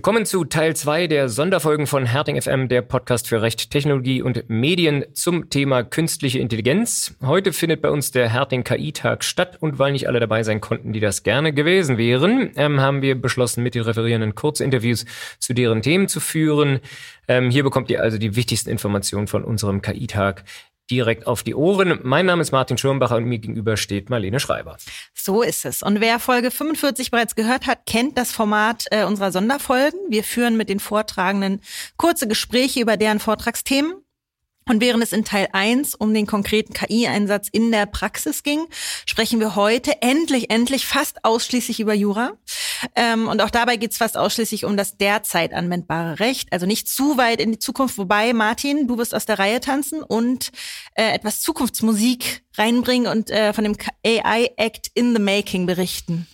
Wir kommen zu Teil 2 der Sonderfolgen von Herting FM, der Podcast für Recht, Technologie und Medien zum Thema künstliche Intelligenz. Heute findet bei uns der Herting KI-Tag statt und weil nicht alle dabei sein konnten, die das gerne gewesen wären, ähm, haben wir beschlossen, mit den Referierenden Kurzinterviews zu deren Themen zu führen. Ähm, hier bekommt ihr also die wichtigsten Informationen von unserem KI-Tag direkt auf die Ohren. Mein Name ist Martin Schirmbacher und mir gegenüber steht Marlene Schreiber. So ist es. Und wer Folge 45 bereits gehört hat, kennt das Format äh, unserer Sonderfolgen. Wir führen mit den Vortragenden kurze Gespräche über deren Vortragsthemen. Und während es in Teil 1 um den konkreten KI-Einsatz in der Praxis ging, sprechen wir heute endlich, endlich fast ausschließlich über Jura. Ähm, und auch dabei geht es fast ausschließlich um das derzeit anwendbare Recht, also nicht zu weit in die Zukunft. Wobei, Martin, du wirst aus der Reihe tanzen und äh, etwas Zukunftsmusik reinbringen und äh, von dem AI Act in the Making berichten.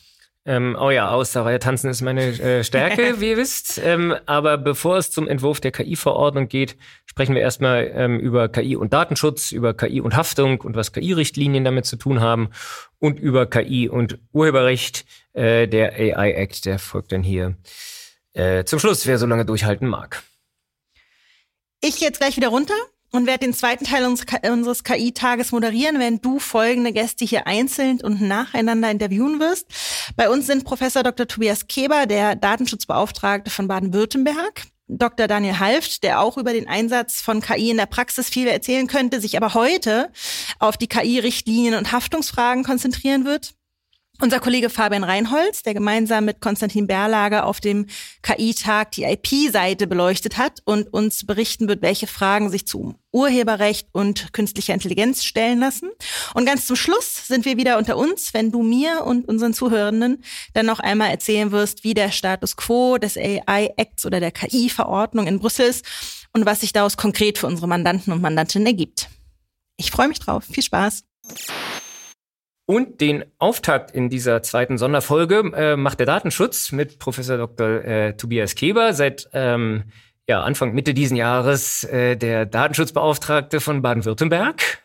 Ähm, oh ja, aus der Reihe tanzen ist meine äh, Stärke, wie ihr wisst. Ähm, aber bevor es zum Entwurf der KI-Verordnung geht, sprechen wir erstmal ähm, über KI und Datenschutz, über KI und Haftung und was KI-Richtlinien damit zu tun haben und über KI und Urheberrecht. Äh, der AI-Act, der folgt dann hier äh, zum Schluss, wer so lange durchhalten mag. Ich jetzt gleich wieder runter und werde den zweiten Teil unseres KI-Tages moderieren, wenn du folgende Gäste hier einzeln und nacheinander interviewen wirst. Bei uns sind Professor Dr. Tobias Keber, der Datenschutzbeauftragte von Baden-Württemberg. Dr. Daniel Halft, der auch über den Einsatz von KI in der Praxis viel erzählen könnte, sich aber heute auf die KI-Richtlinien und Haftungsfragen konzentrieren wird. Unser Kollege Fabian Reinholz, der gemeinsam mit Konstantin Berlager auf dem KI-Tag die IP-Seite beleuchtet hat und uns berichten wird, welche Fragen sich zu Urheberrecht und künstlicher Intelligenz stellen lassen. Und ganz zum Schluss sind wir wieder unter uns, wenn du mir und unseren Zuhörenden dann noch einmal erzählen wirst, wie der Status quo des AI-Acts oder der KI-Verordnung in Brüssel ist und was sich daraus konkret für unsere Mandanten und Mandantinnen ergibt. Ich freue mich drauf. Viel Spaß. Und den Auftakt in dieser zweiten Sonderfolge äh, macht der Datenschutz mit Professor Dr. Äh, Tobias Keber seit ähm, ja, Anfang Mitte diesen Jahres äh, der Datenschutzbeauftragte von Baden-Württemberg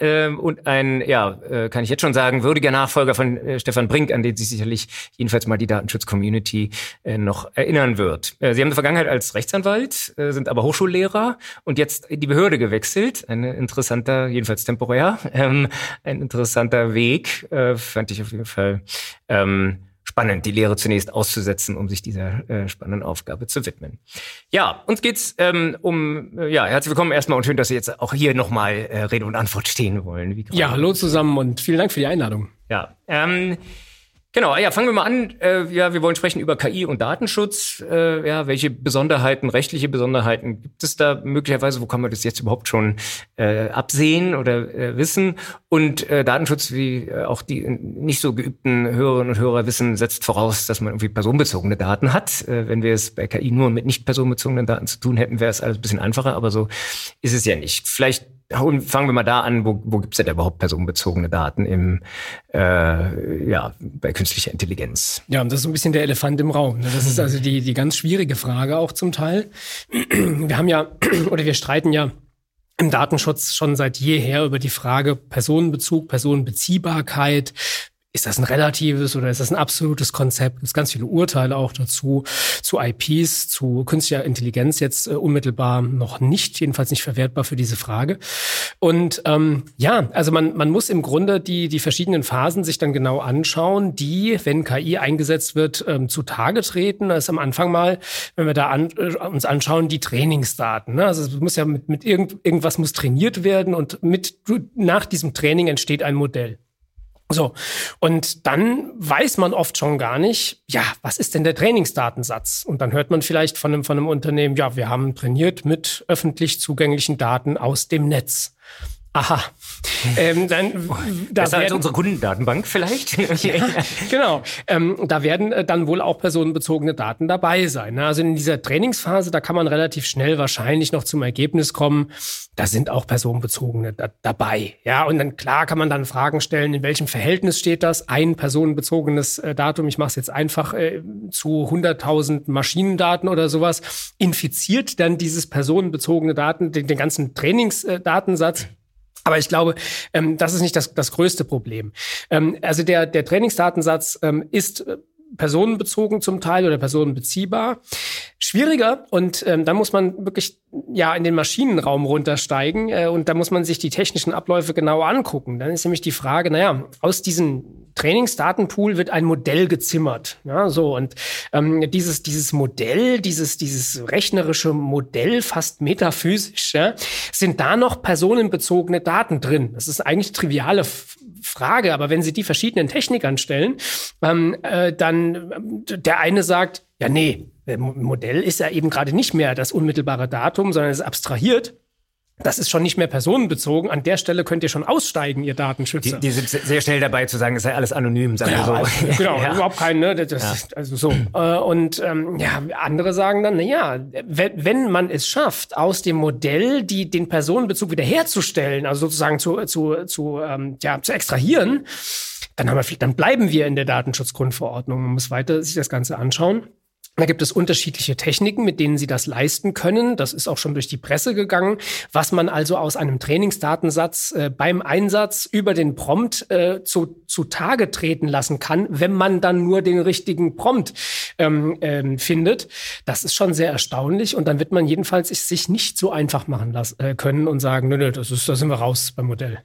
ähm, und ein, ja, äh, kann ich jetzt schon sagen, würdiger Nachfolger von äh, Stefan Brink, an den sich sicherlich jedenfalls mal die Datenschutz-Community äh, noch erinnern wird. Äh, Sie haben eine Vergangenheit als Rechtsanwalt, äh, sind aber Hochschullehrer und jetzt in die Behörde gewechselt. Ein interessanter, jedenfalls temporär, ähm, ein interessanter Weg, äh, fand ich auf jeden Fall. Ähm, spannend, die Lehre zunächst auszusetzen, um sich dieser äh, spannenden Aufgabe zu widmen. Ja, uns geht's ähm, um, äh, ja, herzlich willkommen erstmal und schön, dass Sie jetzt auch hier nochmal äh, Rede und Antwort stehen wollen. ja, hallo zusammen und vielen Dank für die Einladung. Ja, ähm, Genau, ja, fangen wir mal an. Äh, ja, wir wollen sprechen über KI und Datenschutz. Äh, ja, welche Besonderheiten, rechtliche Besonderheiten gibt es da möglicherweise? Wo kann man das jetzt überhaupt schon äh, absehen oder äh, wissen? Und äh, Datenschutz, wie äh, auch die nicht so geübten Hörerinnen und Hörer wissen, setzt voraus, dass man irgendwie personenbezogene Daten hat. Äh, wenn wir es bei KI nur mit nicht personenbezogenen Daten zu tun hätten, wäre es alles ein bisschen einfacher, aber so ist es ja nicht. Vielleicht fangen wir mal da an, wo, wo gibt es denn überhaupt personenbezogene Daten im, äh, ja, bei künstlicher Intelligenz? Ja, das ist so ein bisschen der Elefant im Raum. Das ist also die, die ganz schwierige Frage auch zum Teil. Wir haben ja, oder wir streiten ja im Datenschutz schon seit jeher über die Frage Personenbezug, Personenbeziehbarkeit. Ist das ein relatives oder ist das ein absolutes Konzept? Es gibt ganz viele Urteile auch dazu, zu IPs, zu künstlicher Intelligenz jetzt äh, unmittelbar noch nicht, jedenfalls nicht verwertbar für diese Frage. Und ähm, ja, also man, man muss im Grunde die, die verschiedenen Phasen sich dann genau anschauen, die, wenn KI eingesetzt wird, ähm, zutage treten. Das ist am Anfang mal, wenn wir da an, äh, uns anschauen, die Trainingsdaten. Ne? Also es muss ja mit, mit irgend, irgendwas muss trainiert werden und mit nach diesem Training entsteht ein Modell. So, und dann weiß man oft schon gar nicht, ja, was ist denn der Trainingsdatensatz? Und dann hört man vielleicht von einem, von einem Unternehmen, ja, wir haben trainiert mit öffentlich zugänglichen Daten aus dem Netz. Aha. Ähm, dann, da Besser werden, als unsere Kundendatenbank vielleicht. ja, genau. Ähm, da werden äh, dann wohl auch personenbezogene Daten dabei sein. Ne? Also in dieser Trainingsphase, da kann man relativ schnell wahrscheinlich noch zum Ergebnis kommen, da sind auch personenbezogene da, dabei. Ja, und dann klar kann man dann Fragen stellen, in welchem Verhältnis steht das? Ein personenbezogenes äh, Datum, ich mache es jetzt einfach äh, zu 100.000 Maschinendaten oder sowas, infiziert dann dieses personenbezogene Daten den, den ganzen Trainingsdatensatz? Aber ich glaube, ähm, das ist nicht das, das größte Problem. Ähm, also der, der Trainingsdatensatz ähm, ist äh, personenbezogen zum Teil oder personenbeziehbar. Schwieriger und ähm, da muss man wirklich ja in den Maschinenraum runtersteigen äh, und da muss man sich die technischen Abläufe genau angucken. Dann ist nämlich die Frage, naja, aus diesem Trainingsdatenpool wird ein Modell gezimmert. Ja, so und ähm, dieses dieses Modell, dieses dieses rechnerische Modell, fast metaphysisch, ja, sind da noch personenbezogene Daten drin. Das ist eigentlich triviale Frage, aber wenn Sie die verschiedenen Technikern stellen, ähm, äh, dann äh, der eine sagt, ja nee, Modell ist ja eben gerade nicht mehr das unmittelbare Datum, sondern es ist abstrahiert. Das ist schon nicht mehr personenbezogen. An der Stelle könnt ihr schon aussteigen, ihr Datenschützer. Die, die sind sehr schnell dabei zu sagen, es sei alles anonym, sagen wir ja, so. Also, genau, ja. überhaupt kein, ne? Das, ja. also so. Äh, und ähm, ja, andere sagen dann, na ja, wenn, wenn man es schafft, aus dem Modell die den Personenbezug wiederherzustellen, also sozusagen zu zu zu ähm, ja zu extrahieren, dann haben wir, dann bleiben wir in der Datenschutzgrundverordnung. Man muss weiter sich das Ganze anschauen. Da gibt es unterschiedliche Techniken, mit denen Sie das leisten können. Das ist auch schon durch die Presse gegangen. Was man also aus einem Trainingsdatensatz äh, beim Einsatz über den Prompt äh, zu, zu Tage treten lassen kann, wenn man dann nur den richtigen Prompt ähm, ähm, findet. Das ist schon sehr erstaunlich. Und dann wird man jedenfalls sich nicht so einfach machen lassen, äh, können und sagen, nö, nö, das ist, da sind wir raus beim Modell.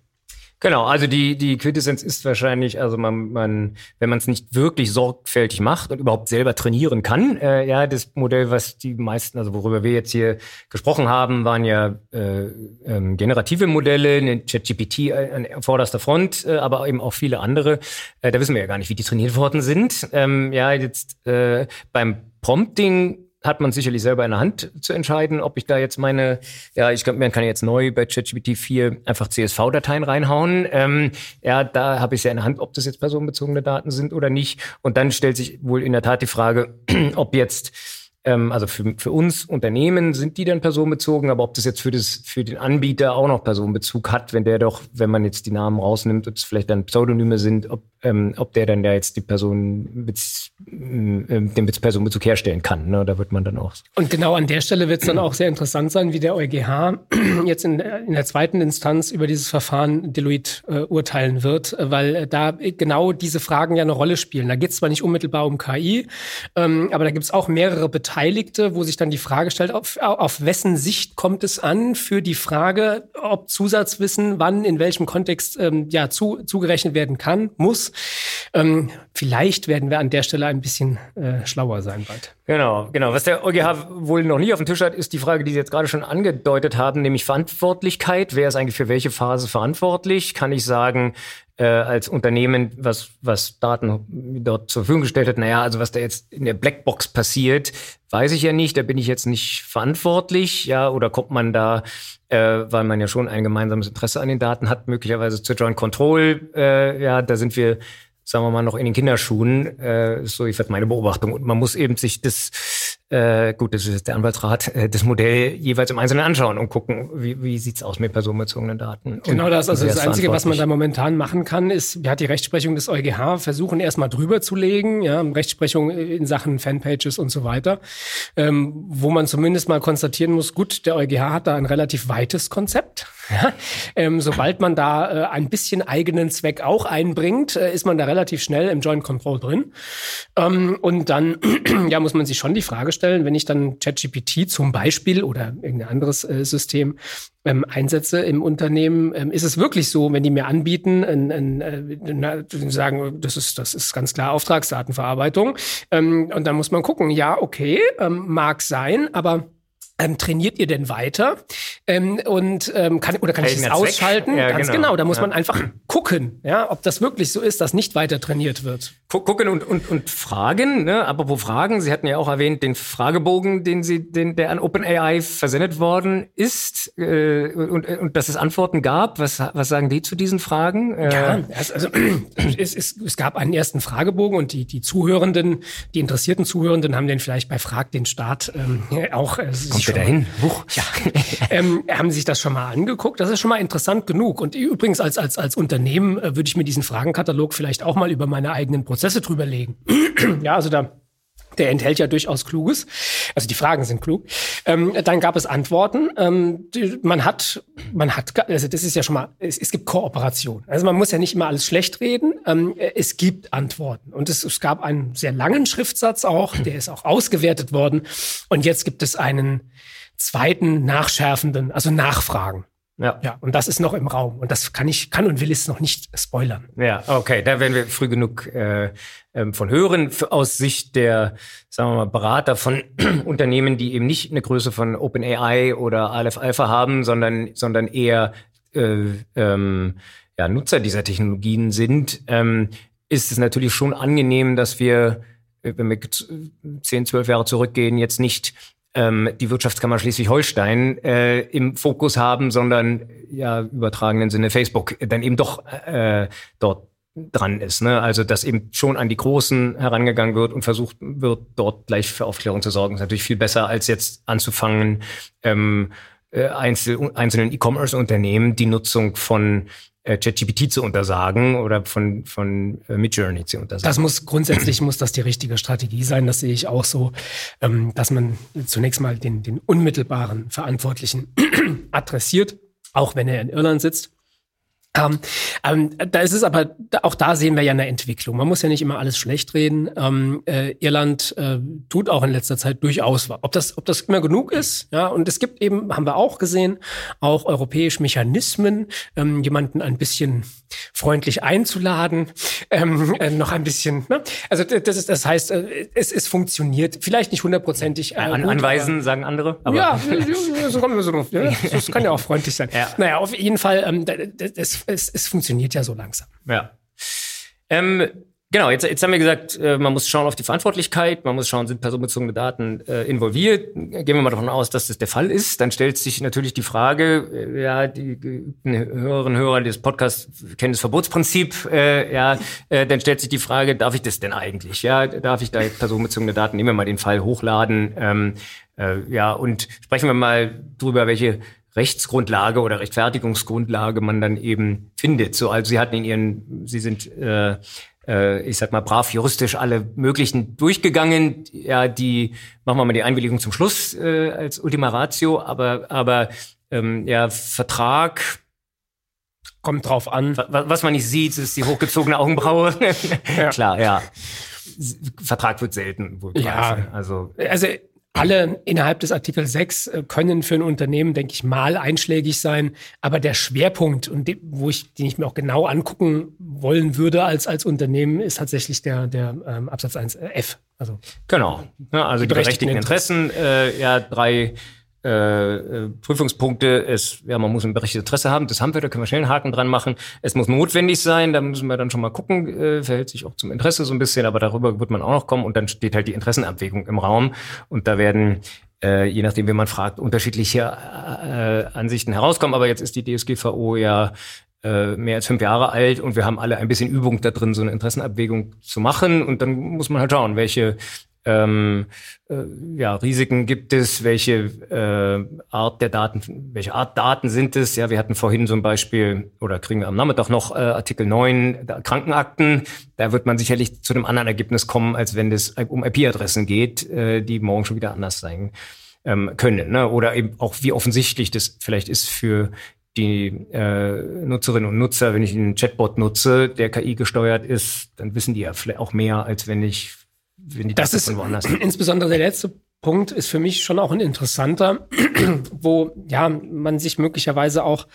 Genau, also die, die Quintessenz ist wahrscheinlich, also man, man wenn man es nicht wirklich sorgfältig macht und überhaupt selber trainieren kann, äh, ja, das Modell, was die meisten, also worüber wir jetzt hier gesprochen haben, waren ja äh, ähm, generative Modelle, ChatGPT an vorderster Front, äh, aber eben auch viele andere. Äh, da wissen wir ja gar nicht, wie die trainiert worden sind. Ähm, ja, jetzt äh, beim Prompting hat man sicherlich selber in der Hand zu entscheiden, ob ich da jetzt meine, ja, ich glaube, man kann jetzt neu bei ChatGPT 4 einfach CSV-Dateien reinhauen. Ähm, ja, da habe ich ja in der Hand, ob das jetzt personenbezogene Daten sind oder nicht. Und dann stellt sich wohl in der Tat die Frage, ob jetzt ähm, also für, für uns Unternehmen sind die dann personenbezogen, aber ob das jetzt für, das, für den Anbieter auch noch Personenbezug hat, wenn der doch, wenn man jetzt die Namen rausnimmt, ob es vielleicht dann Pseudonyme sind, ob, ähm, ob der dann ja jetzt die Person ähm, den Personenbezug herstellen kann. Ne? Da wird man dann auch. Und genau an der Stelle wird es dann auch sehr interessant sein, wie der EuGH jetzt in, in der zweiten Instanz über dieses Verfahren Deloitte äh, urteilen wird, weil äh, da genau diese Fragen ja eine Rolle spielen. Da geht es zwar nicht unmittelbar um KI, ähm, aber da gibt es auch mehrere Beteiligte Beteiligte, wo sich dann die Frage stellt, auf, auf wessen Sicht kommt es an für die Frage, ob Zusatzwissen wann in welchem Kontext ähm, ja zu, zugerechnet werden kann, muss. Ähm, vielleicht werden wir an der Stelle ein bisschen äh, schlauer sein bald. Genau, genau. Was der EuGH wohl noch nie auf dem Tisch hat, ist die Frage, die Sie jetzt gerade schon angedeutet haben, nämlich Verantwortlichkeit. Wer ist eigentlich für welche Phase verantwortlich? Kann ich sagen, äh, als Unternehmen, was, was Daten dort zur Verfügung gestellt hat, naja, also was da jetzt in der Blackbox passiert, weiß ich ja nicht, da bin ich jetzt nicht verantwortlich, ja, oder kommt man da, äh, weil man ja schon ein gemeinsames Interesse an den Daten hat, möglicherweise zur Joint Control, äh, ja, da sind wir sagen wir mal, noch in den Kinderschuhen. Äh, so ist meine Beobachtung. Und man muss eben sich das äh, gut, das ist jetzt der Anwaltsrat, äh, das Modell jeweils im Einzelnen anschauen und gucken, wie, wie sieht's aus mit personenbezogenen Daten. Genau das, also das Einzige, was man da momentan machen kann, ist, wir hat die Rechtsprechung des EuGH versuchen erstmal drüber zu legen, ja, Rechtsprechung in Sachen Fanpages und so weiter, ähm, wo man zumindest mal konstatieren muss, gut, der EuGH hat da ein relativ weites Konzept. Ähm, sobald man da äh, ein bisschen eigenen Zweck auch einbringt, äh, ist man da relativ schnell im Joint Control drin. Ähm, und dann ja, muss man sich schon die Frage stellen, wenn ich dann ChatGPT zum Beispiel oder irgendein anderes äh, System ähm, einsetze im Unternehmen, ähm, ist es wirklich so, wenn die mir anbieten, ein, ein, äh, sagen, das ist, das ist ganz klar Auftragsdatenverarbeitung. Ähm, und dann muss man gucken, ja, okay, ähm, mag sein, aber ähm, trainiert ihr denn weiter? Ähm, und ähm, kann oder kann ich es ausschalten? Ja, Ganz genau. genau. Da muss ja. man einfach gucken, ja, ob das wirklich so ist, dass nicht weiter trainiert wird. Gucken und, und, und fragen, ne? Aber wo fragen? Sie hatten ja auch erwähnt, den Fragebogen, den Sie, den, der an OpenAI versendet worden ist, äh, und, und dass es Antworten gab. Was, was sagen die zu diesen Fragen? Äh, ja, also es, es, es gab einen ersten Fragebogen und die, die Zuhörenden, die interessierten Zuhörenden haben den vielleicht bei Frag den Staat ähm, auch. Äh, Kommt wir dahin? Huch. Ja. ähm, haben Sie sich das schon mal angeguckt? Das ist schon mal interessant genug. Und übrigens als, als, als Unternehmen äh, würde ich mir diesen Fragenkatalog vielleicht auch mal über meine eigenen Prozesse drüberlegen. ja, also da Der enthält ja durchaus Kluges. Also die Fragen sind klug. Ähm, dann gab es Antworten. Ähm, die, man hat, man hat, also das ist ja schon mal, es, es, gibt Kooperation. Also man muss ja nicht immer alles schlecht reden. Ähm, es gibt Antworten. Und es, es gab einen sehr langen Schriftsatz auch, der ist auch ausgewertet worden. Und jetzt gibt es einen zweiten nachschärfenden, also Nachfragen. Ja. ja, und das ist noch im Raum. Und das kann ich, kann und will es noch nicht spoilern. Ja, okay, da werden wir früh genug äh, ähm, von hören. Aus Sicht der, sagen wir mal, Berater von Unternehmen, die eben nicht eine Größe von OpenAI oder Aleph Alpha haben, sondern, sondern eher äh, ähm, ja, Nutzer dieser Technologien sind, ähm, ist es natürlich schon angenehm, dass wir, äh, wenn wir 10, 12 Jahre zurückgehen, jetzt nicht ähm, die Wirtschaftskammer Schleswig-Holstein äh, im Fokus haben, sondern ja übertragenen Sinne Facebook dann eben doch äh, dort dran ist. Ne? Also dass eben schon an die Großen herangegangen wird und versucht wird, dort gleich für Aufklärung zu sorgen, ist natürlich viel besser, als jetzt anzufangen, ähm, äh, einzel einzelnen E-Commerce-Unternehmen die Nutzung von äh, ChatGPT zu untersagen oder von, von äh, Midjourney zu untersagen. Das muss grundsätzlich muss das die richtige Strategie sein. Das sehe ich auch so, ähm, dass man zunächst mal den, den unmittelbaren Verantwortlichen adressiert, auch wenn er in Irland sitzt. Ähm, ähm, da ist es aber, auch da sehen wir ja eine Entwicklung. Man muss ja nicht immer alles schlecht reden. Ähm, äh, Irland äh, tut auch in letzter Zeit durchaus was. Ob das, ob das immer genug ist, ja, und es gibt eben, haben wir auch gesehen, auch europäische Mechanismen, ähm, jemanden ein bisschen freundlich einzuladen, ähm, äh, noch ein bisschen, ne? Also das ist, das heißt, äh, es, es funktioniert. Vielleicht nicht hundertprozentig. Äh, An, anweisen, aber, sagen andere. Aber ja, so kommen wir so drauf. Ja, das kann ja auch freundlich sein. Ja. Naja, auf jeden Fall, ähm, das, es, es funktioniert ja so langsam. Ja. Ähm, Genau, jetzt, jetzt haben wir gesagt, äh, man muss schauen auf die Verantwortlichkeit, man muss schauen, sind personenbezogene Daten äh, involviert. Gehen wir mal davon aus, dass das der Fall ist. Dann stellt sich natürlich die Frage, äh, ja, die geübten Hörerinnen und Hörer des Podcasts kennen das Verbotsprinzip, äh, ja, äh, dann stellt sich die Frage, darf ich das denn eigentlich? Ja, darf ich da personenbezogene Daten, nehmen wir mal den Fall, hochladen? Ähm, äh, ja, und sprechen wir mal drüber, welche Rechtsgrundlage oder Rechtfertigungsgrundlage man dann eben findet. So, also Sie hatten in Ihren, Sie sind äh, äh, ich sag mal, brav juristisch alle möglichen durchgegangen. Ja, die machen wir mal die Einwilligung zum Schluss äh, als Ultima Ratio, aber, aber ähm, ja, Vertrag kommt drauf an. Was, man nicht sieht, ist die hochgezogene Augenbraue. ja. Klar, ja. Vertrag wird selten wohl. Ja, also, also alle innerhalb des Artikel 6 äh, können für ein Unternehmen, denke ich, mal einschlägig sein. Aber der Schwerpunkt, und de, wo ich, den ich mir auch genau angucken wollen würde als, als Unternehmen, ist tatsächlich der, der ähm, Absatz 1 äh, F. Also, genau. Ja, also die berechtigten Interessen, äh, ja, drei äh, äh, Prüfungspunkte. Es, ja, man muss ein berechtigtes Interesse haben. Das haben wir, da können wir schnell einen Haken dran machen. Es muss notwendig sein, da müssen wir dann schon mal gucken, äh, verhält sich auch zum Interesse so ein bisschen, aber darüber wird man auch noch kommen und dann steht halt die Interessenabwägung im Raum und da werden äh, je nachdem, wie man fragt, unterschiedliche äh, Ansichten herauskommen. Aber jetzt ist die DSGVO ja äh, mehr als fünf Jahre alt und wir haben alle ein bisschen Übung da drin, so eine Interessenabwägung zu machen. Und dann muss man halt schauen, welche ähm, äh, ja, Risiken gibt es, welche äh, Art der Daten, welche Art Daten sind es? Ja, wir hatten vorhin zum Beispiel, oder kriegen wir am Nachmittag noch äh, Artikel 9 Krankenakten. Da wird man sicherlich zu einem anderen Ergebnis kommen, als wenn es um IP-Adressen geht, äh, die morgen schon wieder anders sein ähm, können. Ne? Oder eben auch, wie offensichtlich das vielleicht ist für die äh, Nutzerinnen und Nutzer, wenn ich einen Chatbot nutze, der KI gesteuert ist, dann wissen die ja vielleicht auch mehr, als wenn ich wenn die das ist woanders. Insbesondere der letzte Punkt ist für mich schon auch ein interessanter, wo ja man sich möglicherweise auch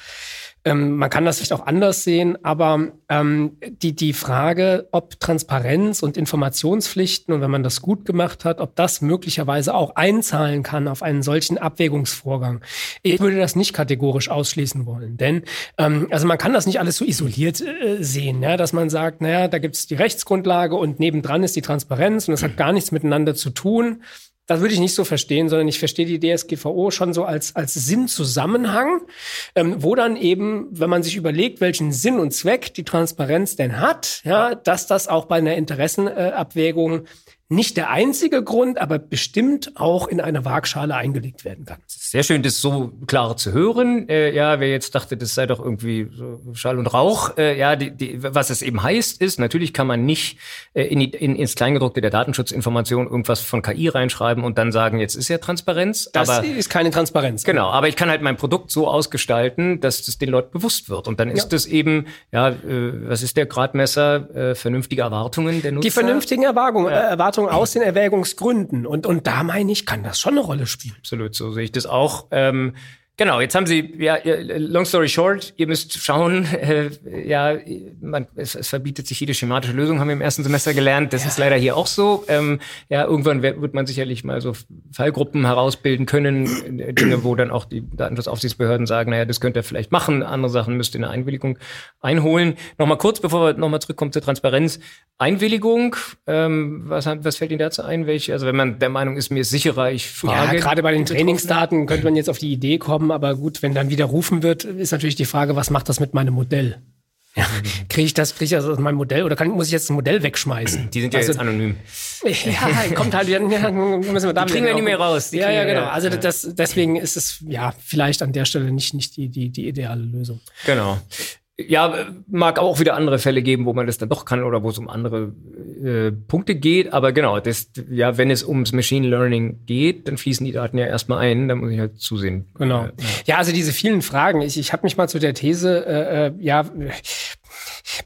ähm, man kann das vielleicht auch anders sehen, aber ähm, die, die Frage, ob Transparenz und Informationspflichten und wenn man das gut gemacht hat, ob das möglicherweise auch einzahlen kann auf einen solchen Abwägungsvorgang. Ich würde das nicht kategorisch ausschließen wollen, denn ähm, also man kann das nicht alles so isoliert äh, sehen, ja, dass man sagt, naja, da gibt es die Rechtsgrundlage und nebendran ist die Transparenz und das hat gar nichts miteinander zu tun. Das würde ich nicht so verstehen, sondern ich verstehe die DSGVO schon so als, als Sinnzusammenhang, ähm, wo dann eben, wenn man sich überlegt, welchen Sinn und Zweck die Transparenz denn hat, ja, dass das auch bei einer Interessenabwägung nicht der einzige Grund, aber bestimmt auch in eine Waagschale eingelegt werden kann. Sehr schön, das so klar zu hören. Äh, ja, wer jetzt dachte, das sei doch irgendwie so Schall und Rauch. Äh, ja, die, die, was es eben heißt, ist, natürlich kann man nicht äh, in, in, ins Kleingedruckte der Datenschutzinformation irgendwas von KI reinschreiben und dann sagen, jetzt ist ja Transparenz. Das aber, ist keine Transparenz. Genau, aber ich kann halt mein Produkt so ausgestalten, dass das den Leuten bewusst wird. Und dann ist es eben, ja, äh, was ist der Gradmesser? Äh, vernünftige Erwartungen der Nutzer? Die vernünftigen Erwartungen, ja. äh, Erwartungen aus den Erwägungsgründen. Und, und da meine ich, kann das schon eine Rolle spielen. Absolut, so sehe ich das auch. Ähm, Genau, jetzt haben Sie, ja, long story short, ihr müsst schauen, äh, ja, man, es, es verbietet sich jede schematische Lösung, haben wir im ersten Semester gelernt. Das ja. ist leider hier auch so. Ähm, ja, irgendwann wird, wird man sicherlich mal so Fallgruppen herausbilden können, äh, Dinge, wo dann auch die Datenschutzaufsichtsbehörden sagen, naja, das könnt ihr vielleicht machen, andere Sachen müsst ihr eine Einwilligung einholen. Nochmal kurz, bevor wir nochmal zurückkommen zur Transparenz. Einwilligung, ähm, was, was fällt Ihnen dazu ein? Welche? Also wenn man der Meinung ist, mir ist sicherer, ich frage. Ja, gerade bei den Trainingsdaten könnte man jetzt auf die Idee kommen, aber gut, wenn dann widerrufen wird, ist natürlich die Frage, was macht das mit meinem Modell? Ja, kriege ich das, kriege ich das aus meinem Modell oder kann, muss ich jetzt ein Modell wegschmeißen? Die sind ja also, jetzt anonym. Ja, kommt halt, ja, müssen wir da die kriegen wir nicht mehr raus. Ja, ja, genau. Also das, deswegen ist es ja vielleicht an der Stelle nicht, nicht die, die, die ideale Lösung. Genau. Ja, mag auch wieder andere Fälle geben, wo man das dann doch kann oder wo es um andere äh, Punkte geht. Aber genau, das, ja, wenn es ums Machine Learning geht, dann fließen die Daten ja erstmal ein. Da muss ich halt zusehen. Genau. Ja, ja also diese vielen Fragen. Ich, ich habe mich mal zu der These, äh, äh ja,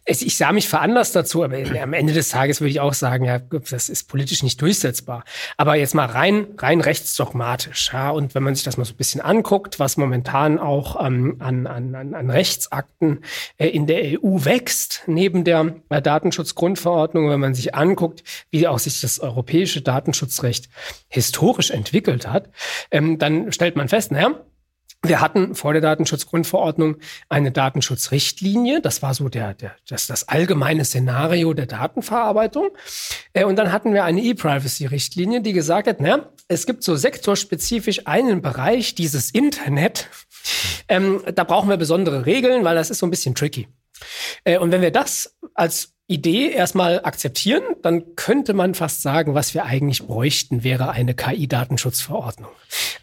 es, ich sah mich veranlasst dazu, aber am Ende des Tages würde ich auch sagen, ja, das ist politisch nicht durchsetzbar. Aber jetzt mal rein, rein rechtsdogmatisch. Ja, und wenn man sich das mal so ein bisschen anguckt, was momentan auch ähm, an, an, an Rechtsakten äh, in der EU wächst, neben der äh, Datenschutzgrundverordnung, wenn man sich anguckt, wie auch sich das europäische Datenschutzrecht historisch entwickelt hat, ähm, dann stellt man fest, naja, wir hatten vor der Datenschutzgrundverordnung eine Datenschutzrichtlinie. Das war so der, der, das, das allgemeine Szenario der Datenverarbeitung. Äh, und dann hatten wir eine E-Privacy-Richtlinie, die gesagt hat, na, es gibt so sektorspezifisch einen Bereich, dieses Internet. Ähm, da brauchen wir besondere Regeln, weil das ist so ein bisschen tricky. Äh, und wenn wir das als Idee erstmal akzeptieren, dann könnte man fast sagen, was wir eigentlich bräuchten, wäre eine KI-Datenschutzverordnung.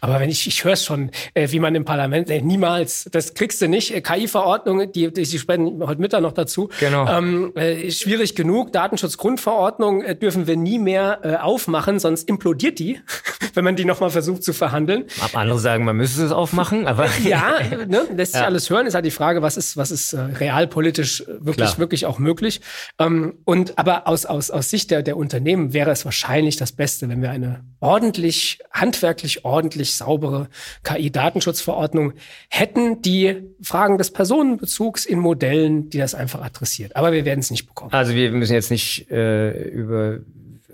Aber wenn ich, ich höre es schon, äh, wie man im Parlament, äh, niemals, das kriegst du nicht. Äh, KI-Verordnung, die, die, die sprechen heute Mittag noch dazu. Genau. Ähm, äh, schwierig genug. Datenschutzgrundverordnung äh, dürfen wir nie mehr äh, aufmachen, sonst implodiert die, wenn man die nochmal versucht zu verhandeln. Ab andere sagen, man müsste es aufmachen, aber. ja, ne, lässt sich ja. alles hören. Ist halt die Frage, was ist, was ist äh, realpolitisch wirklich, Klar. wirklich auch möglich. Ähm, und aber aus, aus, aus Sicht der, der Unternehmen wäre es wahrscheinlich das Beste, wenn wir eine ordentlich, handwerklich ordentlich saubere KI-Datenschutzverordnung hätten, die Fragen des Personenbezugs in Modellen, die das einfach adressiert. Aber wir werden es nicht bekommen. Also wir müssen jetzt nicht äh, über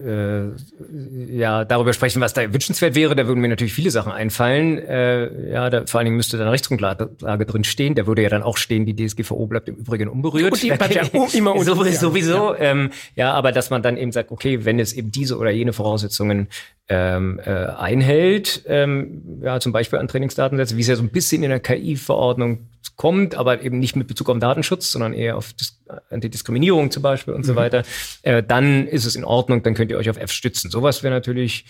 äh, ja, darüber sprechen, was da wünschenswert wäre. Da würden mir natürlich viele Sachen einfallen. Äh, ja, da, vor allen Dingen müsste da eine Rechtsgrundlage drin stehen. Da würde ja dann auch stehen, die DSGVO bleibt im Übrigen unberührt. Und die bleibt ja immer unberührt. Sowieso. Ja. Ähm, ja, aber dass man dann eben sagt, okay, wenn es eben diese oder jene Voraussetzungen ähm, äh, einhält, ähm, ja, zum Beispiel an Trainingsdatensätze, wie es ja so ein bisschen in der KI-Verordnung kommt, aber eben nicht mit Bezug auf Datenschutz, sondern eher auf Dis Antidiskriminierung zum Beispiel und mhm. so weiter, äh, dann ist es in Ordnung, dann könnt ihr euch auf F stützen. Sowas wäre natürlich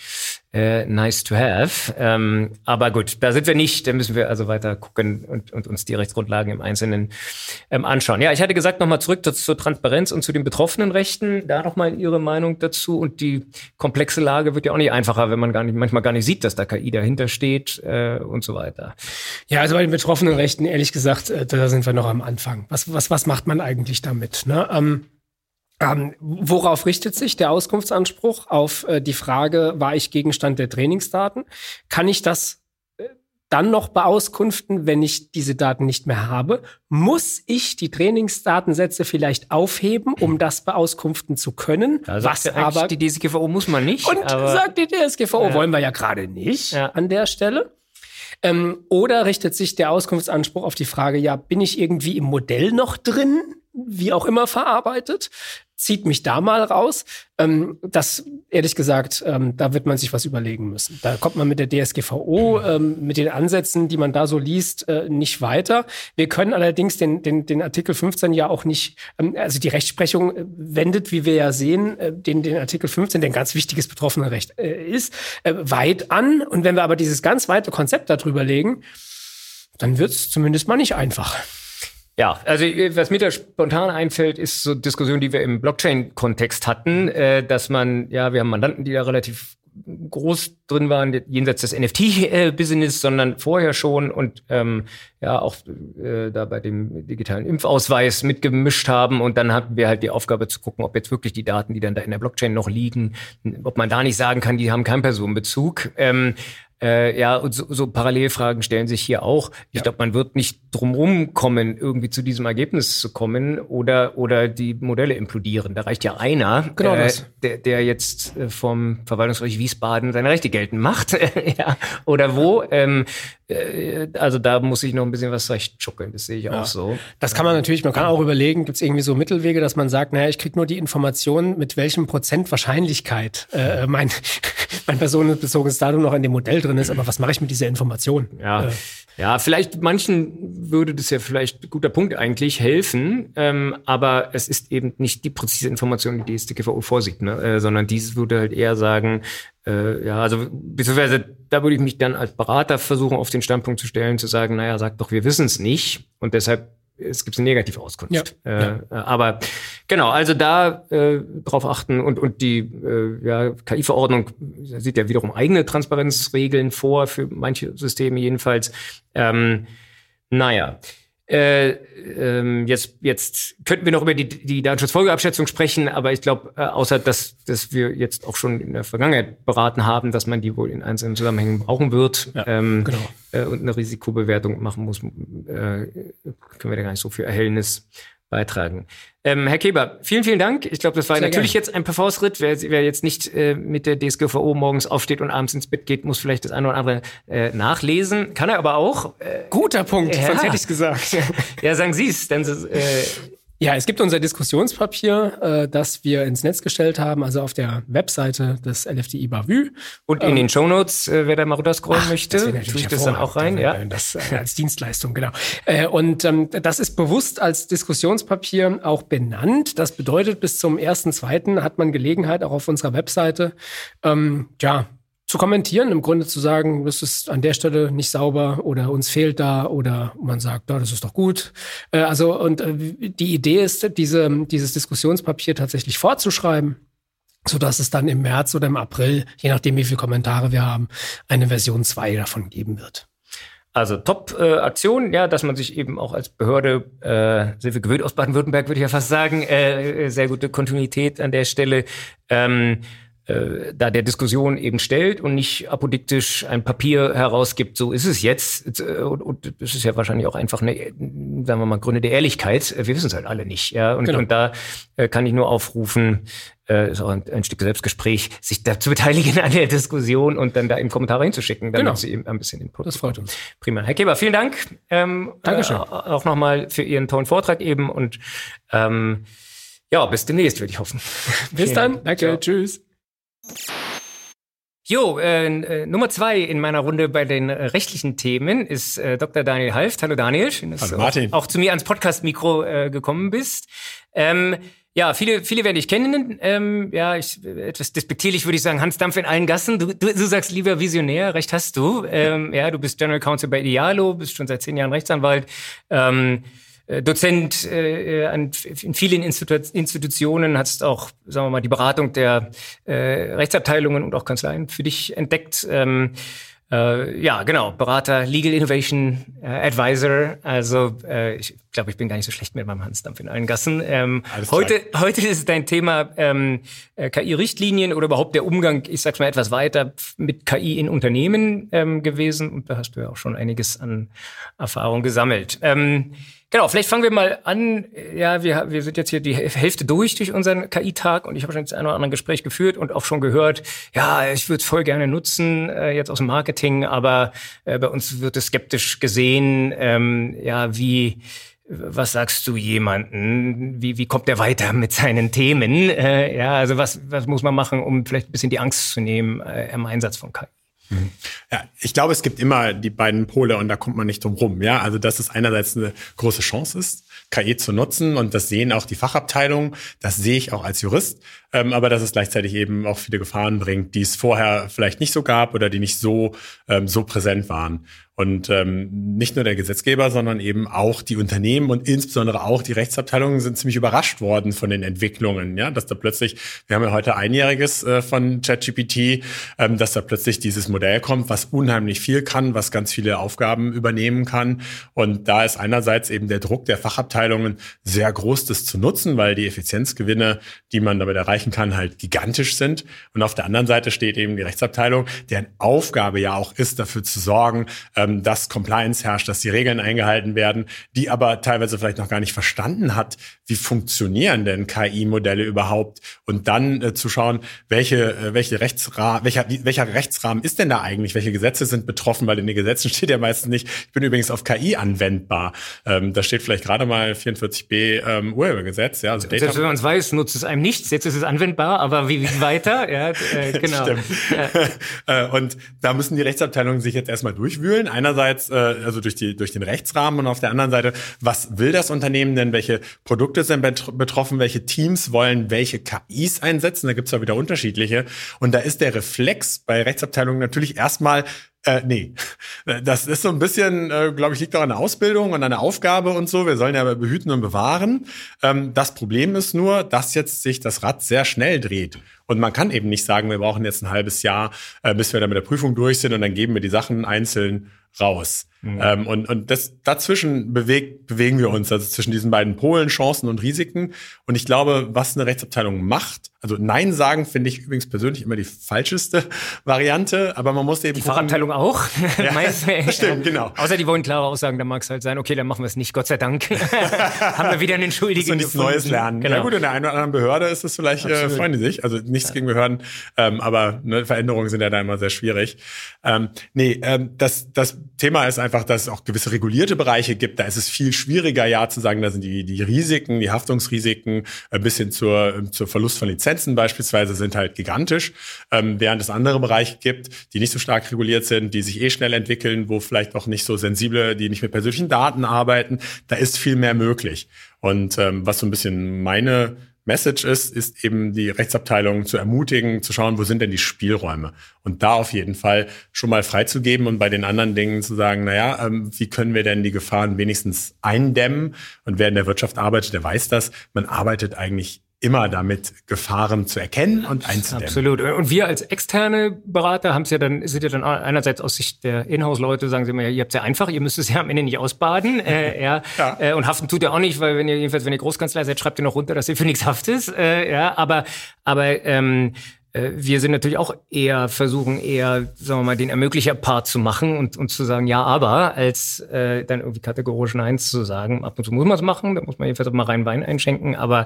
äh, nice to have. Ähm, aber gut, da sind wir nicht, da müssen wir also weiter gucken und, und uns die Rechtsgrundlagen im Einzelnen ähm, anschauen. Ja, ich hatte gesagt, nochmal zurück zur Transparenz und zu den betroffenen Rechten, da nochmal Ihre Meinung dazu. Und die komplexe Lage wird ja auch nicht einfacher, wenn man gar nicht, manchmal gar nicht sieht, dass da KI dahinter steht äh, und so weiter. Ja, also bei den betroffenen Rechten, ehrlich gesagt, äh, da sind wir noch am Anfang. Was, was, was macht man eigentlich damit? Ne? Ähm, ähm, worauf richtet sich der Auskunftsanspruch? Auf äh, die Frage, war ich Gegenstand der Trainingsdaten? Kann ich das äh, dann noch beauskunften, wenn ich diese Daten nicht mehr habe? Muss ich die Trainingsdatensätze vielleicht aufheben, um das beauskunften zu können? Da was aber die DSGVO muss man nicht. Und sagt die DSGVO, ja. wollen wir ja gerade nicht ja. an der Stelle. Ähm, oder richtet sich der Auskunftsanspruch auf die Frage, ja, bin ich irgendwie im Modell noch drin? wie auch immer verarbeitet? Zieht mich da mal raus. Ähm, das, ehrlich gesagt, ähm, da wird man sich was überlegen müssen. Da kommt man mit der DSGVO, ähm, mit den Ansätzen, die man da so liest, äh, nicht weiter. Wir können allerdings den, den, den Artikel 15 ja auch nicht, ähm, also die Rechtsprechung äh, wendet, wie wir ja sehen, äh, den, den Artikel 15, der ein ganz wichtiges Betroffenenrecht äh, ist, äh, weit an. Und wenn wir aber dieses ganz weite Konzept darüber legen, dann wird es zumindest mal nicht einfach. Ja, also was mir da spontan einfällt, ist so Diskussion, die wir im Blockchain-Kontext hatten, äh, dass man, ja, wir haben Mandanten, die da relativ groß drin waren, jenseits des NFT-Business, sondern vorher schon und ähm, ja auch äh, da bei dem digitalen Impfausweis mitgemischt haben. Und dann hatten wir halt die Aufgabe zu gucken, ob jetzt wirklich die Daten, die dann da in der Blockchain noch liegen, ob man da nicht sagen kann, die haben keinen Personenbezug. Ähm, äh, ja, und so, so Parallelfragen stellen sich hier auch. Ich ja. glaube, man wird nicht drumherum kommen, irgendwie zu diesem Ergebnis zu kommen oder, oder die Modelle implodieren. Da reicht ja einer, genau äh, der, der jetzt äh, vom Verwaltungsgericht Wiesbaden seine Rechte geltend macht. ja, oder wo. Ähm, äh, also da muss ich noch ein bisschen was recht schuckeln, das sehe ich ja. auch so. Das kann man natürlich, man kann auch überlegen, gibt es irgendwie so Mittelwege, dass man sagt, naja, ich kriege nur die Informationen, mit welchem Prozent Wahrscheinlichkeit äh, mein, mein personenbezogenes Datum noch in dem Modell drin ist, aber was mache ich mit dieser Information? Ja. Äh, ja, vielleicht manchen würde das ja vielleicht guter Punkt eigentlich helfen, ähm, aber es ist eben nicht die präzise Information, die die StGVO vorsieht, ne? äh, sondern dieses würde halt eher sagen, äh, ja, also beziehungsweise da würde ich mich dann als Berater versuchen, auf den Standpunkt zu stellen, zu sagen, naja, sag doch, wir wissen es nicht und deshalb es gibt eine negative Auskunft. Ja, äh, ja. Äh, aber genau, also da äh, drauf achten und, und die äh, ja, KI-Verordnung sieht ja wiederum eigene Transparenzregeln vor, für manche Systeme jedenfalls. Ähm, naja. Äh, ähm, jetzt, jetzt könnten wir noch über die, die Datenschutzfolgeabschätzung sprechen, aber ich glaube, äh, außer dass, dass wir jetzt auch schon in der Vergangenheit beraten haben, dass man die wohl in einzelnen Zusammenhängen brauchen wird ja, ähm, genau. äh, und eine Risikobewertung machen muss, äh, können wir da gar nicht so viel Erhellnis beitragen. Ähm, Herr Keber, vielen, vielen Dank. Ich glaube, das war Sehr natürlich gerne. jetzt ein PV-Schritt. Wer, wer jetzt nicht äh, mit der DSGVO morgens aufsteht und abends ins Bett geht, muss vielleicht das eine oder andere äh, nachlesen. Kann er aber auch. Äh, Guter Punkt, ja. sonst hätte ich gesagt. ja, sagen Sie es. Denn äh, ja, es gibt unser Diskussionspapier, äh, das wir ins Netz gestellt haben, also auf der Webseite des LFDI Bavü. Und in ähm, den Shownotes, äh, wer da mal runterscrollen möchte, tue ich das dann auch rein. Ja, das äh, als Dienstleistung, genau. Äh, und ähm, das ist bewusst als Diskussionspapier auch benannt. Das bedeutet, bis zum ersten, zweiten hat man Gelegenheit, auch auf unserer Webseite, ähm, ja, zu kommentieren, im Grunde zu sagen, das ist an der Stelle nicht sauber oder uns fehlt da oder man sagt, ja, das ist doch gut. Äh, also und äh, die Idee ist, diese, dieses Diskussionspapier tatsächlich vorzuschreiben, so dass es dann im März oder im April, je nachdem wie viele Kommentare wir haben, eine Version 2 davon geben wird. Also Top-Aktion, äh, ja, dass man sich eben auch als Behörde, äh, sind wir gewöhnt aus Baden-Württemberg, würde ich ja fast sagen, äh, sehr gute Kontinuität an der Stelle. Ähm, äh, da der Diskussion eben stellt und nicht apodiktisch ein Papier herausgibt, so ist es jetzt. Äh, und, und das ist ja wahrscheinlich auch einfach eine, sagen wir mal, Gründe der Ehrlichkeit. Wir wissen es halt alle nicht. Ja? Und, genau. und da äh, kann ich nur aufrufen, äh, ist auch ein, ein Stück Selbstgespräch, sich da zu beteiligen an der Diskussion und dann da eben Kommentare hinzuschicken, damit genau. sie eben ein bisschen Input Das freut uns. Prima. Herr Keber, vielen Dank. Ähm, Dankeschön. Äh, auch nochmal für Ihren tollen Vortrag eben und ähm, ja, bis demnächst, würde ich hoffen. bis dann. Danke. Ciao. Tschüss. Jo, äh, äh, Nummer zwei in meiner Runde bei den äh, rechtlichen Themen ist äh, Dr. Daniel Halft. Hallo Daniel, schön, dass Hallo, du auch, auch, zu mir ans Podcast-Mikro äh, gekommen bist. Ähm, ja, viele, viele werden dich kennen. Ähm, ja, ich, etwas despektierlich würde ich sagen, Hans Dampf in allen Gassen. Du, du, du sagst lieber Visionär, recht hast du. Ähm, ja, du bist General Counsel bei Idealo, bist schon seit zehn Jahren Rechtsanwalt. Ähm, äh, Dozent äh, an in vielen Institu Institutionen, hast auch, sagen wir mal, die Beratung der äh, Rechtsabteilungen und auch Kanzleien für dich entdeckt. Ähm, äh, ja, genau, Berater, Legal Innovation äh, Advisor. Also äh, ich glaube, ich bin gar nicht so schlecht mit meinem Hansdampf in allen Gassen. Ähm, heute, heute ist dein Thema ähm, äh, KI-Richtlinien oder überhaupt der Umgang, ich sag's mal etwas weiter, mit KI in Unternehmen ähm, gewesen. Und da hast du ja auch schon einiges an Erfahrung gesammelt. Ähm, Genau, vielleicht fangen wir mal an. Ja, wir, wir sind jetzt hier die Hälfte durch durch unseren KI-Tag und ich habe schon das ein oder andere Gespräch geführt und auch schon gehört, ja, ich würde es voll gerne nutzen, äh, jetzt aus dem Marketing, aber äh, bei uns wird es skeptisch gesehen, ähm, ja, wie was sagst du jemanden? Wie, wie kommt er weiter mit seinen Themen? Äh, ja, also was, was muss man machen, um vielleicht ein bisschen die Angst zu nehmen äh, im Einsatz von KI? Mhm. Ja, ich glaube, es gibt immer die beiden Pole und da kommt man nicht drum rum. Ja, also dass es einerseits eine große Chance ist, KI zu nutzen und das sehen auch die Fachabteilungen. Das sehe ich auch als Jurist ähm, aber dass es gleichzeitig eben auch viele Gefahren bringt, die es vorher vielleicht nicht so gab oder die nicht so, ähm, so präsent waren. Und ähm, nicht nur der Gesetzgeber, sondern eben auch die Unternehmen und insbesondere auch die Rechtsabteilungen sind ziemlich überrascht worden von den Entwicklungen. Ja, dass da plötzlich, wir haben ja heute einjähriges äh, von ChatGPT, ähm, dass da plötzlich dieses Modell kommt, was unheimlich viel kann, was ganz viele Aufgaben übernehmen kann. Und da ist einerseits eben der Druck der Fachabteilungen sehr groß, das zu nutzen, weil die Effizienzgewinne, die man damit erreichen kann, halt gigantisch sind. Und auf der anderen Seite steht eben die Rechtsabteilung, deren Aufgabe ja auch ist, dafür zu sorgen, ähm, dass Compliance herrscht, dass die Regeln eingehalten werden, die aber teilweise vielleicht noch gar nicht verstanden hat, wie funktionieren denn KI-Modelle überhaupt und dann äh, zu schauen, welche, äh, welche Rechtsra welcher, welcher Rechtsrahmen ist denn da eigentlich, welche Gesetze sind betroffen, weil in den Gesetzen steht ja meistens nicht, ich bin übrigens auf KI anwendbar. Ähm, da steht vielleicht gerade mal 44b ähm, Urhebergesetz. Ja, also Selbst wenn man es weiß, nutzt es einem nichts. Jetzt ist es anwendbar, aber wie, wie weiter? Ja, äh, genau. Stimmt. Ja. Äh, und da müssen die Rechtsabteilungen sich jetzt erstmal durchwühlen. Einerseits äh, also durch, die, durch den Rechtsrahmen und auf der anderen Seite, was will das Unternehmen denn? Welche Produkte sind betroffen? Welche Teams wollen welche KIs einsetzen? Da gibt's ja wieder unterschiedliche. Und da ist der Reflex bei Rechtsabteilungen natürlich erstmal äh, nee, das ist so ein bisschen, äh, glaube ich, liegt auch an der Ausbildung und an der Aufgabe und so. Wir sollen ja behüten und bewahren. Ähm, das Problem ist nur, dass jetzt sich das Rad sehr schnell dreht. Und man kann eben nicht sagen, wir brauchen jetzt ein halbes Jahr, äh, bis wir da mit der Prüfung durch sind und dann geben wir die Sachen einzeln raus. Mhm. Ähm, und, und das dazwischen bewegt, bewegen wir uns, also zwischen diesen beiden Polen, Chancen und Risiken. Und ich glaube, was eine Rechtsabteilung macht, also Nein sagen finde ich übrigens persönlich immer die falscheste Variante, aber man muss eben. Die Fachabteilung auch. Ja, stimmt, genau. Außer die wollen klare Aussagen, dann mag es halt sein, okay, dann machen wir es nicht, Gott sei Dank. Haben wir wieder einen Entschuldigung. Und nichts Neues lernen. Genau. Ja gut, in der einen oder anderen Behörde ist es vielleicht, äh, freuen die sich. Also nichts ja. gegen Behörden, ähm, aber ne, Veränderungen sind ja da immer sehr schwierig. Ähm, nee, ähm, das, das Thema ist einfach, dass es auch gewisse regulierte Bereiche gibt. Da ist es viel schwieriger, ja zu sagen, da sind die, die Risiken, die Haftungsrisiken äh, bis hin zur, zur Verlust von Lizenzen beispielsweise sind halt gigantisch, ähm, während es andere Bereiche gibt, die nicht so stark reguliert sind, die sich eh schnell entwickeln, wo vielleicht auch nicht so sensible, die nicht mit persönlichen Daten arbeiten. Da ist viel mehr möglich. Und ähm, was so ein bisschen meine Message ist, ist eben die Rechtsabteilung zu ermutigen, zu schauen, wo sind denn die Spielräume und da auf jeden Fall schon mal freizugeben und bei den anderen Dingen zu sagen, naja, ähm, wie können wir denn die Gefahren wenigstens eindämmen? Und wer in der Wirtschaft arbeitet, der weiß das. Man arbeitet eigentlich immer damit, Gefahren zu erkennen und einzudämmen. Absolut. Und wir als externe Berater haben es ja dann, sind ja dann einerseits aus Sicht der Inhouse-Leute, sagen sie immer, ihr habt es ja einfach, ihr müsst es ja am Ende nicht ausbaden. Äh, ja, ja. Äh, und haften tut ihr auch nicht, weil wenn ihr jedenfalls, wenn ihr Großkanzler seid, schreibt ihr noch runter, dass ihr für nichts haftet. Äh, ja, aber, aber ähm, äh, wir sind natürlich auch eher, versuchen eher, sagen wir mal, den Ermöglicher-Part zu machen und, und zu sagen, ja, aber, als äh, dann irgendwie kategorisch Nein zu sagen. Ab und zu muss man es machen, da muss man jedenfalls auch mal rein Wein einschenken, aber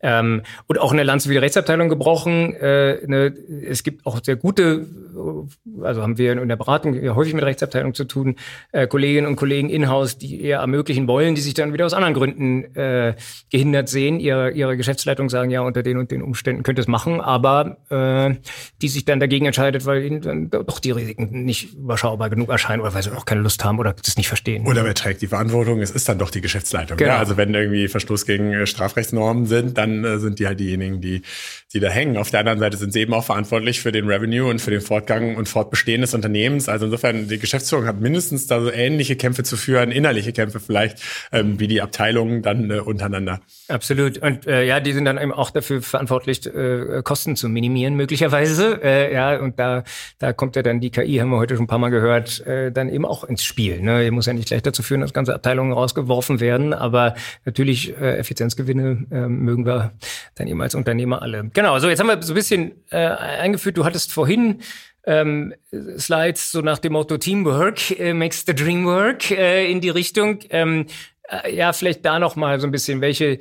ähm, und auch eine Lanze wie die Rechtsabteilung gebrochen. Äh, ne, es gibt auch sehr gute, also haben wir in der Beratung häufig mit Rechtsabteilung zu tun, äh, Kolleginnen und Kollegen in-house, die eher ermöglichen wollen, die sich dann wieder aus anderen Gründen äh, gehindert sehen. Ihre, ihre Geschäftsleitung sagen, ja, unter den und den Umständen könnt ihr es machen, aber äh, äh, die sich dann dagegen entscheidet, weil ihnen dann doch die Risiken nicht überschaubar genug erscheinen oder weil sie auch keine Lust haben oder das nicht verstehen. Oder wer trägt die Verantwortung? Es ist dann doch die Geschäftsleitung. Genau. Ja? Also wenn irgendwie Verstoß gegen äh, Strafrechtsnormen sind, dann äh, sind die halt diejenigen, die, die da hängen. Auf der anderen Seite sind sie eben auch verantwortlich für den Revenue und für den Fortgang und Fortbestehen des Unternehmens. Also insofern, die Geschäftsführung hat mindestens da so ähnliche Kämpfe zu führen, innerliche Kämpfe vielleicht, ähm, wie die Abteilungen dann äh, untereinander. Absolut. Und äh, ja, die sind dann eben auch dafür verantwortlich, äh, Kosten zu minimieren möglicherweise. Äh, ja, und da, da kommt ja dann die KI, haben wir heute schon ein paar Mal gehört, äh, dann eben auch ins Spiel. Ne? Die muss ja nicht gleich dazu führen, dass ganze Abteilungen rausgeworfen werden, aber natürlich äh, Effizienzgewinne äh, mögen wir dann eben als Unternehmer alle. Genau, so jetzt haben wir so ein bisschen äh, eingeführt, du hattest vorhin ähm, Slides so nach dem Motto Teamwork äh, makes the dream work äh, in die Richtung. Ähm, äh, ja, vielleicht da noch mal so ein bisschen, welche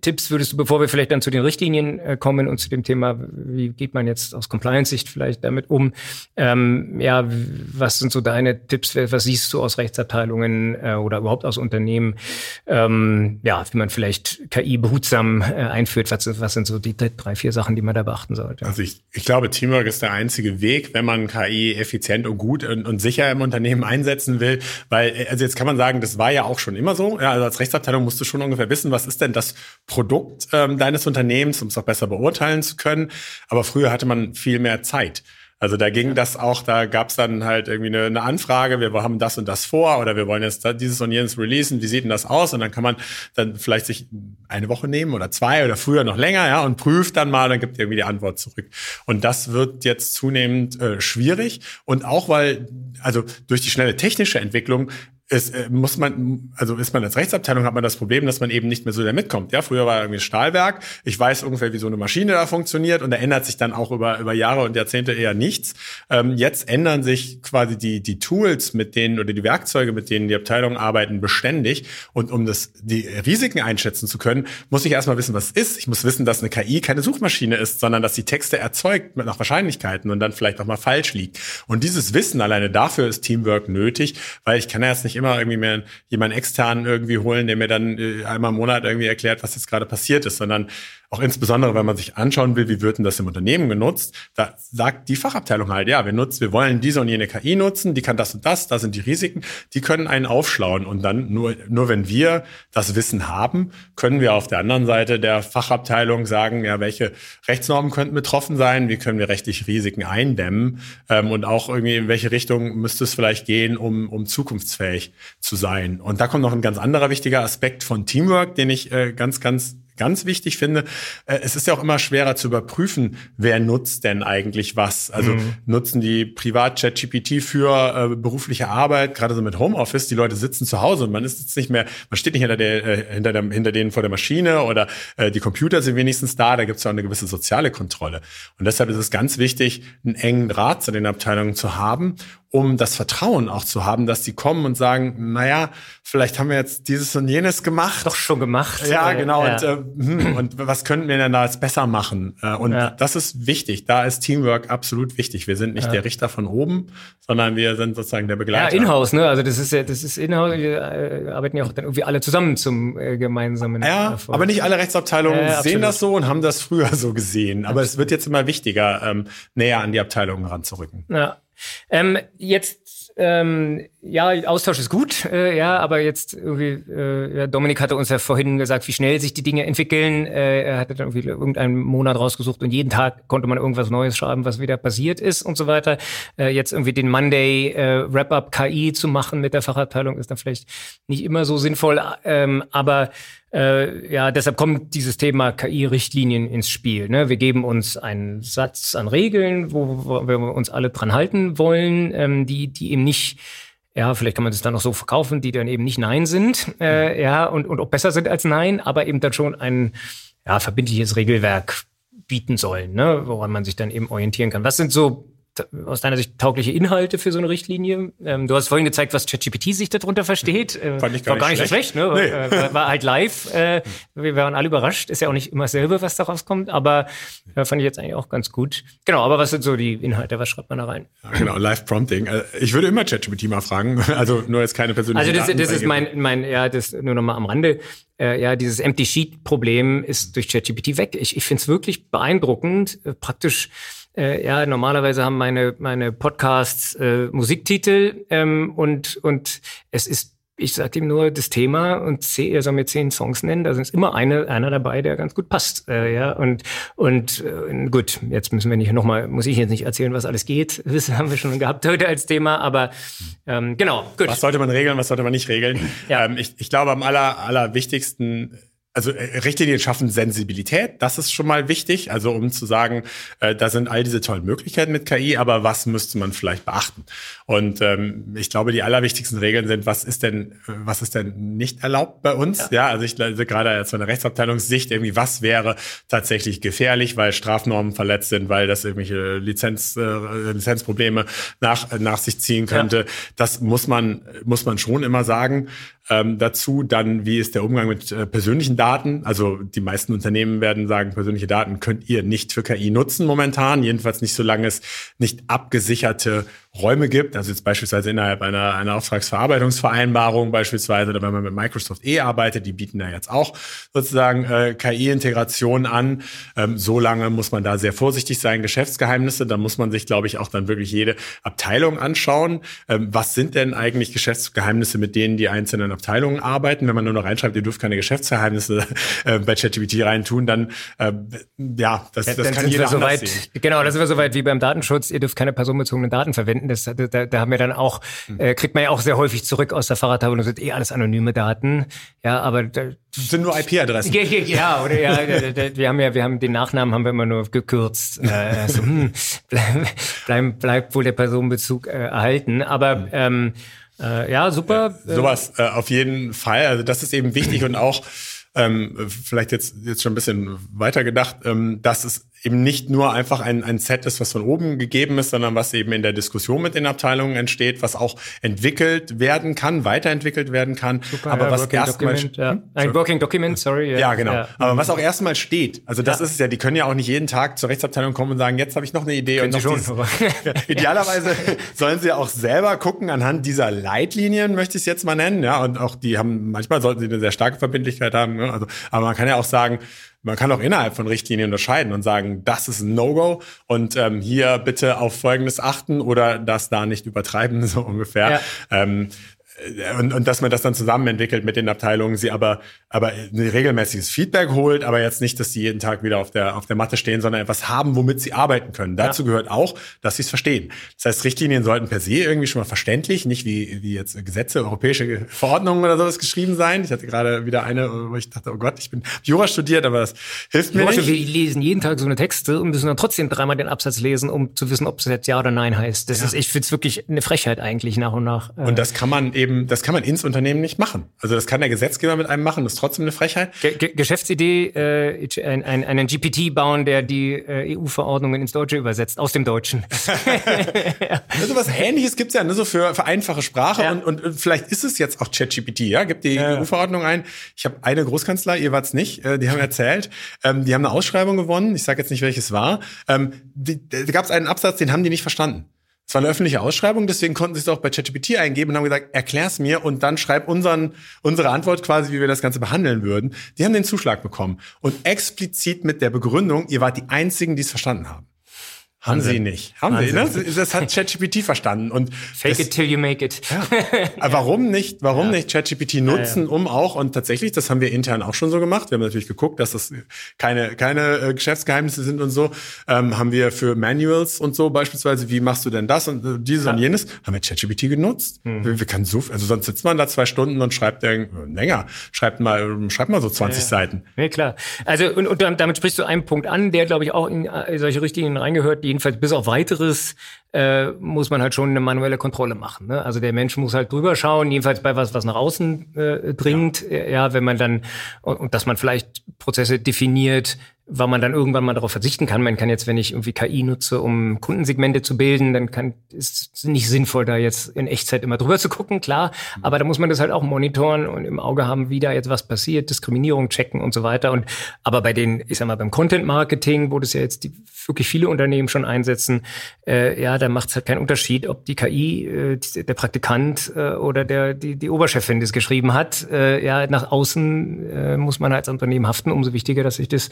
Tipps würdest du, bevor wir vielleicht dann zu den Richtlinien äh, kommen und zu dem Thema, wie geht man jetzt aus Compliance-Sicht vielleicht damit um? Ähm, ja, was sind so deine Tipps? Was siehst du aus Rechtsabteilungen äh, oder überhaupt aus Unternehmen? Ähm, ja, wie man vielleicht KI behutsam äh, einführt. Was, was sind so die drei, vier Sachen, die man da beachten sollte? Also ich, ich glaube, Teamwork ist der einzige Weg, wenn man KI effizient und gut und, und sicher im Unternehmen einsetzen will. Weil, also jetzt kann man sagen, das war ja auch schon immer so. Ja, also als Rechtsabteilung musst du schon ungefähr wissen, was ist denn das Produkt ähm, deines Unternehmens, um es auch besser beurteilen zu können. Aber früher hatte man viel mehr Zeit. Also da ging das auch, da gab es dann halt irgendwie eine, eine, Anfrage, wir haben das und das vor oder wir wollen jetzt dieses und jenes releasen, wie sieht denn das aus? Und dann kann man dann vielleicht sich eine Woche nehmen oder zwei oder früher noch länger, ja, und prüft dann mal, dann gibt irgendwie die Antwort zurück. Und das wird jetzt zunehmend äh, schwierig. Und auch weil, also durch die schnelle technische Entwicklung es äh, muss man, also ist man als Rechtsabteilung, hat man das Problem, dass man eben nicht mehr so da mitkommt. Ja, früher war irgendwie Stahlwerk. Ich weiß ungefähr, wie so eine Maschine da funktioniert und da ändert sich dann auch über, über Jahre und Jahrzehnte eher nichts. Ähm, jetzt ändern sich quasi die, die Tools, mit denen oder die Werkzeuge, mit denen die Abteilungen arbeiten, beständig. Und um das, die Risiken einschätzen zu können, muss ich erstmal wissen, was es ist. Ich muss wissen, dass eine KI keine Suchmaschine ist, sondern dass sie Texte erzeugt mit nach Wahrscheinlichkeiten und dann vielleicht auch mal falsch liegt. Und dieses Wissen alleine dafür ist Teamwork nötig, weil ich kann ja jetzt nicht immer irgendwie mehr jemanden externen irgendwie holen, der mir dann äh, einmal im Monat irgendwie erklärt, was jetzt gerade passiert ist, sondern auch insbesondere, wenn man sich anschauen will, wie wird denn das im Unternehmen genutzt, da sagt die Fachabteilung halt, ja, wir nutzen, wir wollen diese und jene KI nutzen, die kann das und das, da sind die Risiken, die können einen aufschlauen und dann nur, nur wenn wir das Wissen haben, können wir auf der anderen Seite der Fachabteilung sagen, ja, welche Rechtsnormen könnten betroffen sein, wie können wir rechtliche Risiken eindämmen ähm, und auch irgendwie in welche Richtung müsste es vielleicht gehen, um, um zukunftsfähig zu sein. Und da kommt noch ein ganz anderer wichtiger Aspekt von Teamwork, den ich äh, ganz, ganz ganz wichtig finde, äh, es ist ja auch immer schwerer zu überprüfen, wer nutzt denn eigentlich was. Also mhm. nutzen die privat ChatGPT für äh, berufliche Arbeit, gerade so mit Homeoffice, die Leute sitzen zu Hause und man ist jetzt nicht mehr, man steht nicht hinter, der, äh, hinter, der, hinter denen vor der Maschine oder äh, die Computer sind wenigstens da, da gibt es ja auch eine gewisse soziale Kontrolle. Und deshalb ist es ganz wichtig, einen engen Draht zu den Abteilungen zu haben um das Vertrauen auch zu haben, dass die kommen und sagen, naja, vielleicht haben wir jetzt dieses und jenes gemacht. Doch schon gemacht. Ja, äh, genau. Ja. Und, äh, hm, und was könnten wir denn da jetzt besser machen? Äh, und ja. das ist wichtig. Da ist Teamwork absolut wichtig. Wir sind nicht ja. der Richter von oben, sondern wir sind sozusagen der Begleiter. Ja, Inhouse, ne? Also das ist ja, das ist Inhouse. Wir äh, arbeiten ja auch dann irgendwie alle zusammen zum äh, gemeinsamen. Ja, Erfolg. aber nicht alle Rechtsabteilungen sehen das so und haben das früher so gesehen. Aber absolut. es wird jetzt immer wichtiger, ähm, näher an die Abteilungen ranzurücken. Ja. Ähm, jetzt, ähm, ja, Austausch ist gut, äh, ja, aber jetzt irgendwie, äh, Dominik hatte uns ja vorhin gesagt, wie schnell sich die Dinge entwickeln. Äh, er hatte dann irgendwie irgendeinen Monat rausgesucht und jeden Tag konnte man irgendwas Neues schreiben, was wieder passiert ist und so weiter. Äh, jetzt irgendwie den Monday äh, Wrap-up KI zu machen mit der Fachabteilung ist dann vielleicht nicht immer so sinnvoll, ähm, aber äh, ja, deshalb kommt dieses Thema KI-Richtlinien ins Spiel. Ne? Wir geben uns einen Satz an Regeln, wo, wo wir uns alle dran halten wollen, ähm, die, die eben nicht ja, vielleicht kann man das dann auch so verkaufen, die dann eben nicht Nein sind, äh, ja, und, und auch besser sind als Nein, aber eben dann schon ein ja, verbindliches Regelwerk bieten sollen, ne, woran man sich dann eben orientieren kann. Was sind so aus deiner Sicht taugliche Inhalte für so eine Richtlinie? Ähm, du hast vorhin gezeigt, was ChatGPT sich darunter versteht. Äh, Fand ich gar, war gar nicht, so schlecht. Ne? Nee. War, war, halt live. Äh, wir waren alle überrascht. Ist ja auch nicht immer dasselbe, was da rauskommt, aber äh, fand ich jetzt eigentlich auch ganz gut. Genau, aber was sind so die Inhalte? Was schreibt man da rein? Ja, genau, Live-Prompting. Äh, ich würde immer ChatGPT mal fragen. Also nur jetzt keine persönliche Also das, das ist mein, mein, ja, das nur noch mal am Rande. Äh, ja, dieses Empty Sheet Problem ist durch ChatGPT weg. Ich, ich finde es wirklich beeindruckend, äh, praktisch äh, ja, normalerweise haben meine, meine Podcasts äh, Musiktitel ähm, und, und es ist ich sage ihm nur das Thema und zehn, er soll mir zehn Songs nennen. Da ist immer eine, einer dabei, der ganz gut passt. Äh, ja und und äh, gut, jetzt müssen wir nicht nochmal, muss ich jetzt nicht erzählen, was alles geht. Das haben wir schon gehabt heute als Thema. Aber ähm, genau, gut. Was sollte man regeln, was sollte man nicht regeln? Ja. Ähm, ich, ich glaube, am aller allerwichtigsten also äh, Richtlinien schaffen Sensibilität, das ist schon mal wichtig, also um zu sagen, äh, da sind all diese tollen Möglichkeiten mit KI, aber was müsste man vielleicht beachten? Und ähm, ich glaube, die allerwichtigsten Regeln sind, was ist denn, was ist denn nicht erlaubt bei uns? Ja, ja also ich also gerade von der Rechtsabteilungssicht irgendwie, was wäre tatsächlich gefährlich, weil Strafnormen verletzt sind, weil das irgendwelche Lizenz, äh, Lizenzprobleme nach, nach sich ziehen könnte. Ja. Das muss man, muss man schon immer sagen. Ähm, dazu. Dann, wie ist der Umgang mit äh, persönlichen Daten? Also die meisten Unternehmen werden sagen, persönliche Daten könnt ihr nicht für KI nutzen momentan, jedenfalls nicht, solange es nicht abgesicherte Räume gibt, also jetzt beispielsweise innerhalb einer, einer Auftragsverarbeitungsvereinbarung beispielsweise, oder wenn man mit Microsoft E arbeitet, die bieten da jetzt auch sozusagen äh, KI-Integration an. Ähm, so lange muss man da sehr vorsichtig sein. Geschäftsgeheimnisse, da muss man sich, glaube ich, auch dann wirklich jede Abteilung anschauen. Ähm, was sind denn eigentlich Geschäftsgeheimnisse, mit denen die einzelnen Abteilungen arbeiten? Wenn man nur noch reinschreibt, ihr dürft keine Geschäftsgeheimnisse äh, bei ChatGPT reintun, dann äh, ja, das, das dann kann jeder so anders weit, sehen. Genau, da sind wir so weit wie beim Datenschutz. Ihr dürft keine personenbezogenen Daten verwenden. Das, da, da haben wir dann auch, äh, kriegt man ja auch sehr häufig zurück aus der Fahrradtafel und das sind eh alles anonyme Daten. Ja, aber da, Das sind nur IP-Adressen. ja, ja, ja, oder ja, wir haben ja, wir haben den Nachnamen haben wir immer nur gekürzt. Äh, so, hm, bleib, bleib, bleibt wohl der Personenbezug äh, erhalten. Aber ähm, äh, ja, super. Sowas äh, auf jeden Fall. Also das ist eben wichtig und auch ähm, vielleicht jetzt jetzt schon ein bisschen weiter gedacht, ähm, dass es eben nicht nur einfach ein, ein Set ist, was von oben gegeben ist, sondern was eben in der Diskussion mit den Abteilungen entsteht, was auch entwickelt werden kann, weiterentwickelt werden kann, aber ja, was erstmal ja. Ein Working Document, sorry. ja, genau. Ja. Aber was auch erstmal steht. Also das ist es ja, die können ja auch nicht jeden Tag zur Rechtsabteilung kommen und sagen, jetzt habe ich noch eine Idee Können und sie noch schon, idealerweise sollen sie auch selber gucken anhand dieser Leitlinien, möchte ich es jetzt mal nennen, ja, und auch die haben manchmal sollten sie eine sehr starke Verbindlichkeit haben, ne? also aber man kann ja auch sagen, man kann auch innerhalb von Richtlinien unterscheiden und sagen, das ist ein No-Go und ähm, hier bitte auf Folgendes achten oder das da nicht übertreiben, so ungefähr. Ja. Ähm, und, und dass man das dann zusammen entwickelt mit den Abteilungen, sie aber, aber ein regelmäßiges Feedback holt, aber jetzt nicht, dass sie jeden Tag wieder auf der, auf der Matte stehen, sondern etwas haben, womit sie arbeiten können. Dazu gehört auch, dass sie es verstehen. Das heißt, Richtlinien sollten per se irgendwie schon mal verständlich, nicht wie, wie jetzt Gesetze, europäische Verordnungen oder sowas geschrieben sein. Ich hatte gerade wieder eine, wo ich dachte, oh Gott, ich bin Jura studiert, aber das hilft mir Leute, nicht. wir lesen jeden Tag so eine Texte und müssen dann trotzdem dreimal den Absatz lesen, um zu wissen, ob es jetzt Ja oder Nein heißt. Das ist, ich finde es wirklich eine Frechheit eigentlich nach und nach. Äh, Und das kann man eben, das kann man ins Unternehmen nicht machen. Also das kann der Gesetzgeber mit einem machen, das ist trotzdem eine Frechheit. Ge Geschäftsidee, äh, ein, ein, einen GPT bauen, der die äh, EU-Verordnungen ins Deutsche übersetzt, aus dem Deutschen. Also was Ähnliches gibt's ja nur so für, für einfache Sprache Ja. und, und, und vielleicht ist es jetzt auch ChatGPT, ja? Gibt die EU-Verordnung ein. Ich habe eine Großkanzlei, ihr wart's nicht, äh, die haben erzählt, ähm, die haben eine Ausschreibung gewonnen, ich sage jetzt nicht, welches war. Ähm, die, da gab's einen Absatz, den haben die nicht verstanden. Es war eine öffentliche Ausschreibung, deswegen konnten sie es auch bei ChatGPT eingeben und haben gesagt, erklär's mir und dann schreib unseren, unsere Antwort quasi, wie wir das Ganze behandeln würden. Die haben den Zuschlag bekommen und explizit mit der Begründung, ihr wart die Einzigen, die es verstanden haben. Haben sie nicht. Haben sie, ne? Das hat ChatGPT verstanden. Und Fake das, it till you make it. aber warum nicht, warum nicht ChatGPT nutzen, um auch, und tatsächlich, das haben wir intern auch schon so gemacht, wir haben natürlich geguckt, dass das keine, keine äh, Geschäftsgeheimnisse sind und so, ähm, haben wir für Manuals und so beispielsweise, wie machst du denn das und äh, dieses und jenes, haben wir ChatGPT genutzt. Wir, wir können so, also sonst sitzt man da zwei Stunden und schreibt äh, länger, schreibt mal, schreibt mal so 20 Seiten. Nee, klar. Also, und, und damit sprichst du einen Punkt an, der, glaube ich, auch in äh, solche Richtlinien reingehört. Jedenfalls bis auf weiteres äh, muss man halt schon eine manuelle Kontrolle machen. Ne? Also der Mensch muss halt drüber schauen, jedenfalls bei was, was nach außen äh, dringt. Ja. ja, wenn man dann, und, und dass man vielleicht Prozesse definiert, weil man dann irgendwann mal darauf verzichten kann. Man kann jetzt, wenn ich irgendwie KI nutze, um Kundensegmente zu bilden, dann kann ist es nicht sinnvoll, da jetzt in Echtzeit immer drüber zu gucken, klar. Aber da muss man das halt auch monitoren und im Auge haben, wie da jetzt was passiert, Diskriminierung checken und so weiter. Und aber bei den, ich sag mal, beim Content Marketing, wo das ja jetzt die, wirklich viele Unternehmen schon einsetzen, äh, ja, da macht es halt keinen Unterschied, ob die KI, äh, die, der Praktikant äh, oder der die, die Oberchefin das geschrieben hat. Äh, ja, nach außen äh, muss man als Unternehmen haften. Umso wichtiger, dass ich das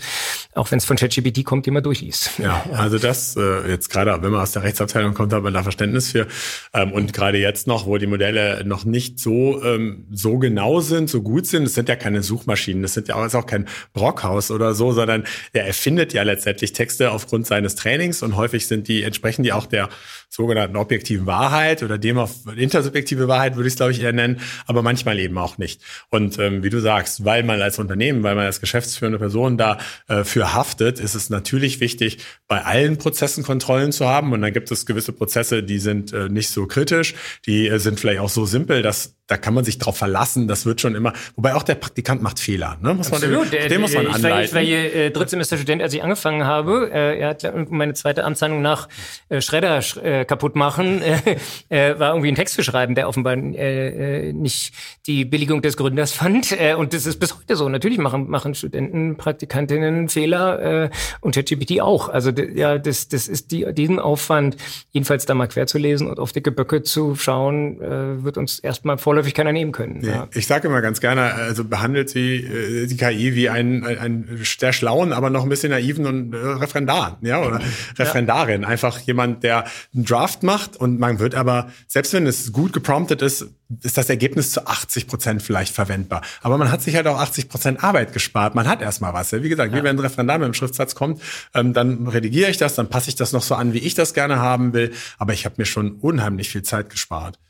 auch wenn es von ChatGPT kommt, immer durchliest. Ja, also das äh, jetzt gerade, wenn man aus der Rechtsabteilung kommt, hat man da Verständnis für. Ähm, und gerade jetzt noch, wo die Modelle noch nicht so ähm, so genau sind, so gut sind, es sind ja keine Suchmaschinen, das sind ja auch, ist auch kein Brockhaus oder so, sondern er erfindet ja letztendlich Texte aufgrund seines Trainings und häufig sind die entsprechen die auch der sogenannten objektiven Wahrheit oder dem auf intersubjektive Wahrheit würde ich es glaube ich eher nennen, aber manchmal eben auch nicht. Und ähm, wie du sagst, weil man als Unternehmen, weil man als geschäftsführende Person da äh, dafür haftet, ist es natürlich wichtig, bei allen Prozessen Kontrollen zu haben. Und dann gibt es gewisse Prozesse, die sind äh, nicht so kritisch, die äh, sind vielleicht auch so simpel, dass da kann man sich drauf verlassen, das wird schon immer, wobei auch der Praktikant macht Fehler, ne? Muss Absolut. man, den, den muss man ich anleiten. War, ich war hier äh, Drittsemesterstudent, als ich angefangen habe. Äh, er hat meine zweite Amtshandlung nach äh, Schredder äh, kaputt machen, äh, äh, war irgendwie ein Text zu schreiben, der offenbar äh, äh, nicht die Billigung des Gründers fand. Äh, und das ist bis heute so. Natürlich machen, machen Studenten, Praktikantinnen Fehler äh, und ChatGPT auch. Also ja, das, das ist die, diesen Aufwand, jedenfalls da mal quer zu lesen und auf dicke Böcke zu schauen, äh, wird uns erstmal vor vorläufig keiner nehmen können. Nee, ja. Ich sage immer ganz gerne, also behandelt sie äh, die KI wie einen, einen sehr schlauen, aber noch ein bisschen naiven und äh, Referendar, ja, oder Referendarin. Ja. Einfach jemand, der einen Draft macht und man wird aber, selbst wenn es gut gepromptet ist, ist das Ergebnis zu 80 Prozent vielleicht verwendbar. Aber man hat sich halt auch 80 Prozent Arbeit gespart. Man hat erstmal was. Wie gesagt, ja. wie wenn ein Referendar mit dem Schriftsatz kommt, ähm, dann redigiere ich das, dann passe ich das noch so an, wie ich das gerne haben will. Aber ich habe mir schon unheimlich viel Zeit gespart.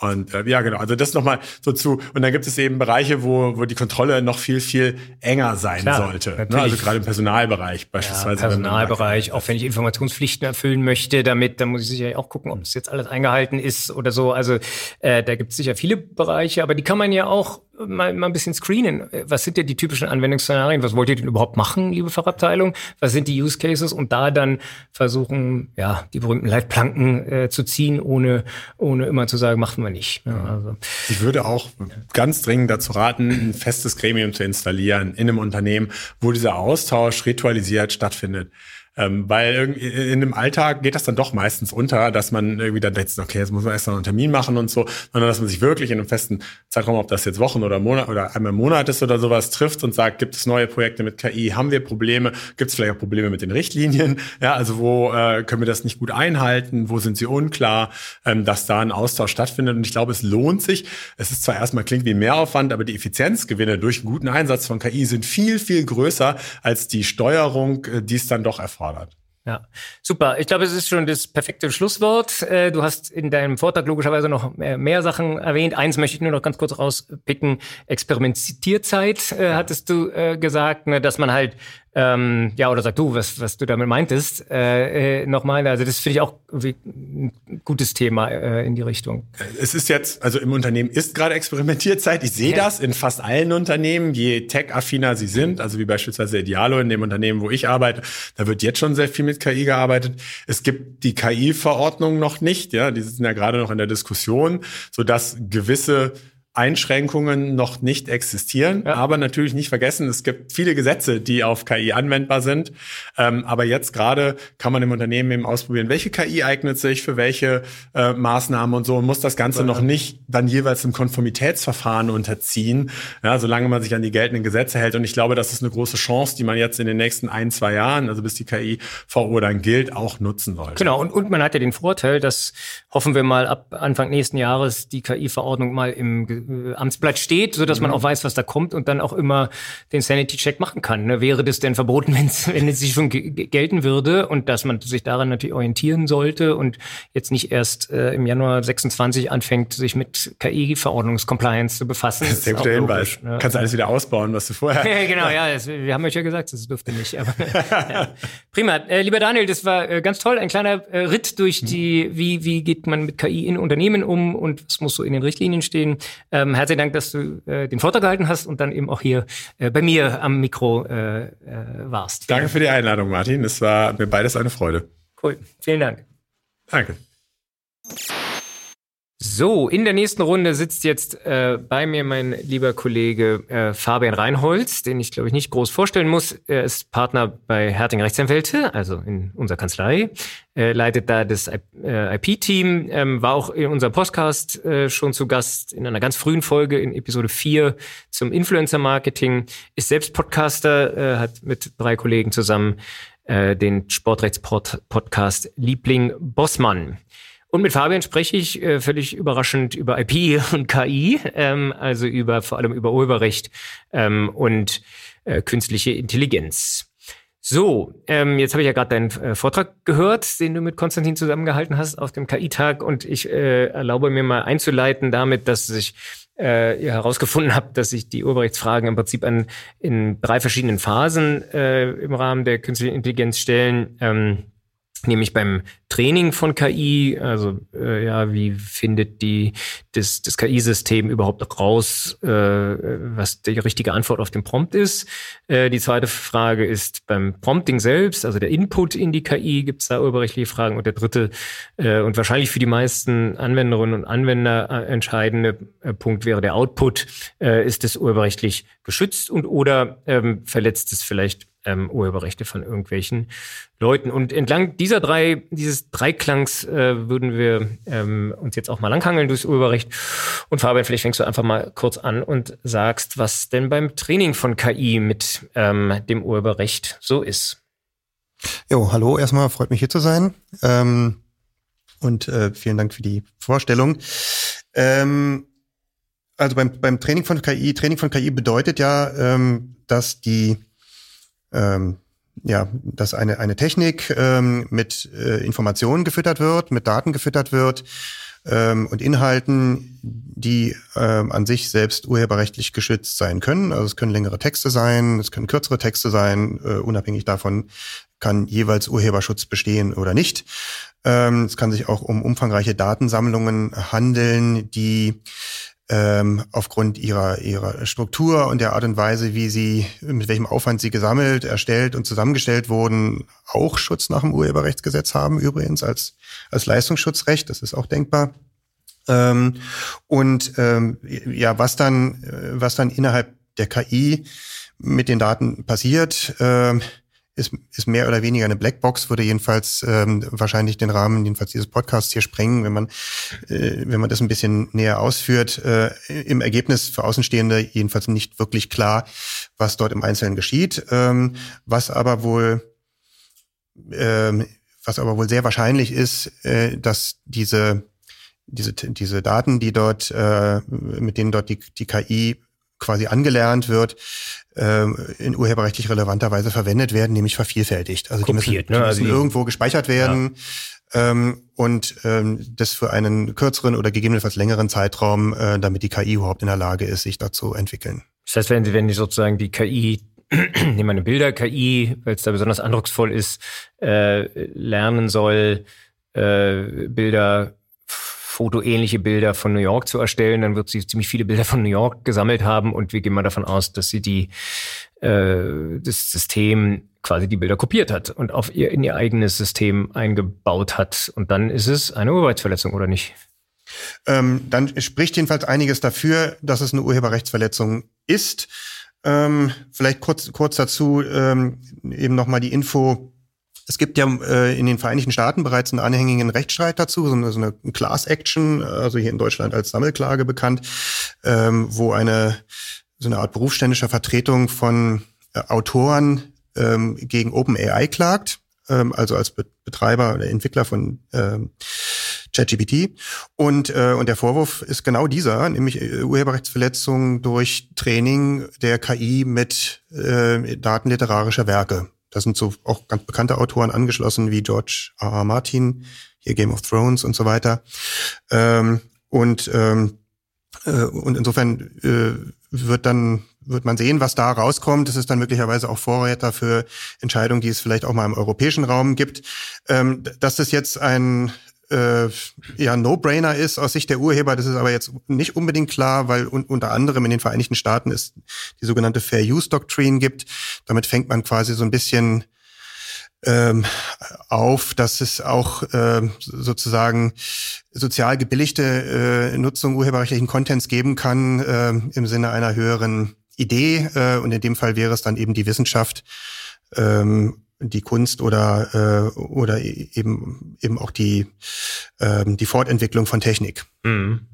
Und äh, ja, genau. Also das nochmal so zu. Und dann gibt es eben Bereiche, wo, wo die Kontrolle noch viel, viel enger sein Klar, sollte. Ne? Also gerade im Personalbereich beispielsweise. Ja, Personalbereich, auch wenn ich Informationspflichten erfüllen möchte, damit, dann muss ich sicher auch gucken, ob das jetzt alles eingehalten ist oder so. Also äh, da gibt es sicher viele Bereiche, aber die kann man ja auch mal, mal ein bisschen screenen. Was sind denn die typischen Anwendungsszenarien? Was wollt ihr denn überhaupt machen, liebe Fachabteilung? Was sind die Use Cases? Und da dann versuchen, ja, die berühmten Leitplanken äh, zu ziehen, ohne, ohne immer zu sagen, machen wir nicht. Ja, also. Ich würde auch ganz dringend dazu raten, ein festes Gremium zu installieren in einem Unternehmen, wo dieser Austausch ritualisiert stattfindet. Ähm, weil irgendwie in dem Alltag geht das dann doch meistens unter, dass man irgendwie dann denkt, okay, jetzt muss man erst noch einen Termin machen und so, sondern dass man sich wirklich in einem festen Zeitraum, ob das jetzt Wochen oder Monat oder einmal im Monat ist oder sowas, trifft und sagt, gibt es neue Projekte mit KI, haben wir Probleme, gibt es vielleicht auch Probleme mit den Richtlinien, ja, also wo äh, können wir das nicht gut einhalten, wo sind sie unklar, ähm, dass da ein Austausch stattfindet. Und ich glaube, es lohnt sich. Es ist zwar erstmal klingt wie Mehraufwand, aber die Effizienzgewinne durch einen guten Einsatz von KI sind viel, viel größer als die Steuerung, äh, die es dann doch erfordert gefordert. Ja, super. Ich glaube, es ist schon das perfekte Schlusswort. Äh, du hast in deinem Vortrag logischerweise noch mehr Sachen erwähnt. Eins möchte ich nur noch ganz kurz rauspicken. Experimentierzeit äh, hattest du äh, gesagt, ne, dass man halt ähm, ja, oder sag du, was, was du damit meintest, äh, äh, nochmal. Also das finde ich auch ein gutes Thema äh, in die Richtung. Es ist jetzt, also im Unternehmen ist gerade Experimentierzeit. Ich sehe ja. das in fast allen Unternehmen, je tech-affiner sie sind, also wie beispielsweise Idealo in dem Unternehmen, wo ich arbeite, da wird jetzt schon sehr viel mit KI gearbeitet. Es gibt die KI-Verordnung noch nicht, ja, die sind ja gerade noch in der Diskussion, so dass gewisse Einschränkungen noch nicht existieren. Ja. Aber natürlich nicht vergessen, es gibt viele Gesetze, die auf KI anwendbar sind. Ähm, aber jetzt gerade kann man im Unternehmen eben ausprobieren, welche KI eignet sich für welche äh, Maßnahmen und so und muss das Ganze ja. noch nicht dann jeweils im Konformitätsverfahren unterziehen, ja, solange man sich an die geltenden Gesetze hält. Und ich glaube, das ist eine große Chance, die man jetzt in den nächsten ein, zwei Jahren, also bis die KI-VO dann gilt, auch nutzen sollte. Genau. Und, und man hat ja den Vorteil, dass hoffen wir mal ab Anfang nächsten Jahres die KI-Verordnung mal im äh, Amtsblatt steht, so dass mhm. man auch weiß, was da kommt und dann auch immer den Sanity-Check machen kann. Ne? Wäre das denn verboten, wenn's, wenn es sich schon gelten würde und dass man sich daran natürlich orientieren sollte und jetzt nicht erst äh, im Januar 26 anfängt, sich mit KI-Verordnungscompliance zu befassen. Das ist sehr guter Hinweis. Ne? Kannst alles wieder ausbauen, was du vorher. genau, ja, das, wir haben euch ja gesagt, das dürfte nicht. Aber, ja. Prima. Äh, lieber Daniel, das war äh, ganz toll, ein kleiner äh, Ritt durch die, wie, wie geht man mit KI in Unternehmen um und was muss so in den Richtlinien stehen. Ähm, herzlichen Dank, dass du äh, den Vortrag gehalten hast und dann eben auch hier äh, bei mir am Mikro äh, äh, warst. Danke für die Einladung, Martin. Es war mir beides eine Freude. Cool. Vielen Dank. Danke. So, in der nächsten Runde sitzt jetzt äh, bei mir mein lieber Kollege äh, Fabian Reinholz, den ich glaube ich nicht groß vorstellen muss. Er ist Partner bei Herting Rechtsanwälte, also in unserer Kanzlei, äh, leitet da das IP-Team, äh, ähm, war auch in unserem Podcast äh, schon zu Gast in einer ganz frühen Folge in Episode 4 zum Influencer-Marketing, ist selbst Podcaster, äh, hat mit drei Kollegen zusammen äh, den Sportrechtspodcast Liebling Bossmann. Und mit Fabian spreche ich äh, völlig überraschend über IP und KI, ähm, also über vor allem über Urheberrecht ähm, und äh, künstliche Intelligenz. So, ähm, jetzt habe ich ja gerade deinen äh, Vortrag gehört, den du mit Konstantin zusammengehalten hast auf dem KI-Tag und ich äh, erlaube mir mal einzuleiten damit, dass sich äh, herausgefunden habe, dass sich die Urheberrechtsfragen im Prinzip an, in drei verschiedenen Phasen äh, im Rahmen der künstlichen Intelligenz stellen. Ähm, nämlich beim Training von KI, also äh, ja, wie findet die das, das KI-System überhaupt raus, äh, was die richtige Antwort auf den Prompt ist? Äh, die zweite Frage ist beim Prompting selbst, also der Input in die KI, gibt es da urheberrechtliche Fragen? Und der dritte äh, und wahrscheinlich für die meisten Anwenderinnen und Anwender äh, entscheidende äh, Punkt wäre der Output. Ist es urheberrechtlich geschützt und oder ähm, verletzt es vielleicht ähm, Urheberrechte von irgendwelchen Leuten. Und entlang dieser drei, dieses Dreiklangs äh, würden wir ähm, uns jetzt auch mal langhangeln durchs Urheberrecht. Und Fabian, vielleicht fängst du einfach mal kurz an und sagst, was denn beim Training von KI mit ähm, dem Urheberrecht so ist. Jo, hallo, erstmal freut mich hier zu sein. Ähm, und äh, vielen Dank für die Vorstellung. Ähm, also beim, beim Training von KI, Training von KI bedeutet ja, ähm, dass die ähm, ja, dass eine, eine Technik ähm, mit äh, Informationen gefüttert wird, mit Daten gefüttert wird ähm, und Inhalten, die ähm, an sich selbst urheberrechtlich geschützt sein können. Also es können längere Texte sein, es können kürzere Texte sein, äh, unabhängig davon kann jeweils Urheberschutz bestehen oder nicht. Ähm, es kann sich auch um umfangreiche Datensammlungen handeln, die ähm, aufgrund ihrer, ihrer Struktur und der Art und Weise, wie sie, mit welchem Aufwand sie gesammelt, erstellt und zusammengestellt wurden, auch Schutz nach dem Urheberrechtsgesetz haben, übrigens als, als Leistungsschutzrecht. Das ist auch denkbar. Ähm, und ähm, ja, was dann, was dann innerhalb der KI mit den Daten passiert, ähm, ist, ist mehr oder weniger eine Blackbox, würde jedenfalls ähm, wahrscheinlich den Rahmen jedenfalls dieses Podcasts hier sprengen, wenn man, äh, wenn man das ein bisschen näher ausführt. Äh, Im Ergebnis für Außenstehende jedenfalls nicht wirklich klar, was dort im Einzelnen geschieht. Ähm, was aber wohl ähm, was aber wohl sehr wahrscheinlich ist, äh, dass diese diese diese Daten, die dort äh, mit denen dort die die KI quasi angelernt wird, in urheberrechtlich relevanter Weise verwendet werden, nämlich vervielfältigt. Also Kopiert, die müssen, ne? die müssen also irgendwo gespeichert werden. Ja. Ähm, und ähm, das für einen kürzeren oder gegebenenfalls längeren Zeitraum, äh, damit die KI überhaupt in der Lage ist, sich dazu entwickeln. Das heißt, wenn, wenn die sozusagen die KI, nehmen wir eine Bilder-KI, weil es da besonders eindrucksvoll ist, äh, lernen soll, äh, Bilder fotoähnliche Bilder von New York zu erstellen, dann wird sie ziemlich viele Bilder von New York gesammelt haben und wir gehen mal davon aus, dass sie die äh, das System quasi die Bilder kopiert hat und auf ihr in ihr eigenes System eingebaut hat und dann ist es eine Urheberrechtsverletzung oder nicht? Ähm, dann spricht jedenfalls einiges dafür, dass es eine Urheberrechtsverletzung ist. Ähm, vielleicht kurz, kurz dazu ähm, eben nochmal die Info, es gibt ja äh, in den Vereinigten Staaten bereits einen anhängigen Rechtsstreit dazu, so eine, so eine Class Action, also hier in Deutschland als Sammelklage bekannt, ähm, wo eine so eine Art berufsständischer Vertretung von äh, Autoren ähm, gegen OpenAI klagt, ähm, also als Be Betreiber oder Entwickler von ähm, ChatGPT. Und, äh, und der Vorwurf ist genau dieser, nämlich äh, Urheberrechtsverletzung durch Training der KI mit äh, Daten literarischer Werke. Da sind so auch ganz bekannte Autoren angeschlossen wie George R. R. Martin, hier Game of Thrones und so weiter. Ähm, und, ähm, äh, und insofern äh, wird dann wird man sehen, was da rauskommt. Das ist dann möglicherweise auch Vorräter für Entscheidungen, die es vielleicht auch mal im europäischen Raum gibt. Ähm, dass das jetzt ein äh, ja No-Brainer ist aus Sicht der Urheber. Das ist aber jetzt nicht unbedingt klar, weil un unter anderem in den Vereinigten Staaten es die sogenannte Fair Use Doctrine gibt. Damit fängt man quasi so ein bisschen ähm, auf, dass es auch äh, sozusagen sozial gebilligte äh, Nutzung urheberrechtlichen Contents geben kann äh, im Sinne einer höheren Idee. Äh, und in dem Fall wäre es dann eben die Wissenschaft. Ähm, die Kunst oder äh, oder e-, eben eben auch die ähm, die Fortentwicklung von Technik. Mhm.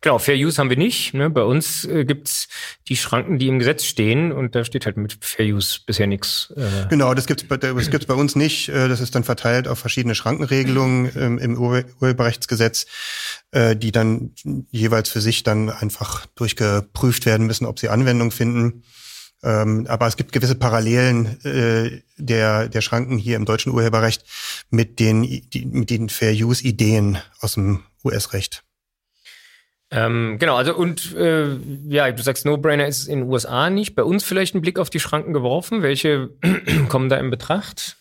Genau, Fair Use haben wir nicht. Ne? Bei uns äh, gibt's die Schranken, die im Gesetz stehen und da steht halt mit Fair Use bisher nichts. Äh. Genau, das gibt's das gibt's bei uns nicht. Äh, das ist dann verteilt auf verschiedene Schrankenregelungen ähm, im Urheberrechtsgesetz, äh, die dann jeweils für sich dann einfach durchgeprüft werden müssen, ob sie Anwendung finden. Ähm, aber es gibt gewisse Parallelen äh, der, der Schranken hier im deutschen Urheberrecht mit den, die, mit den Fair Use Ideen aus dem US-Recht. Ähm, genau, also und äh, ja, du sagst, No-Brainer ist in den USA nicht. Bei uns vielleicht ein Blick auf die Schranken geworfen. Welche kommen da in Betracht?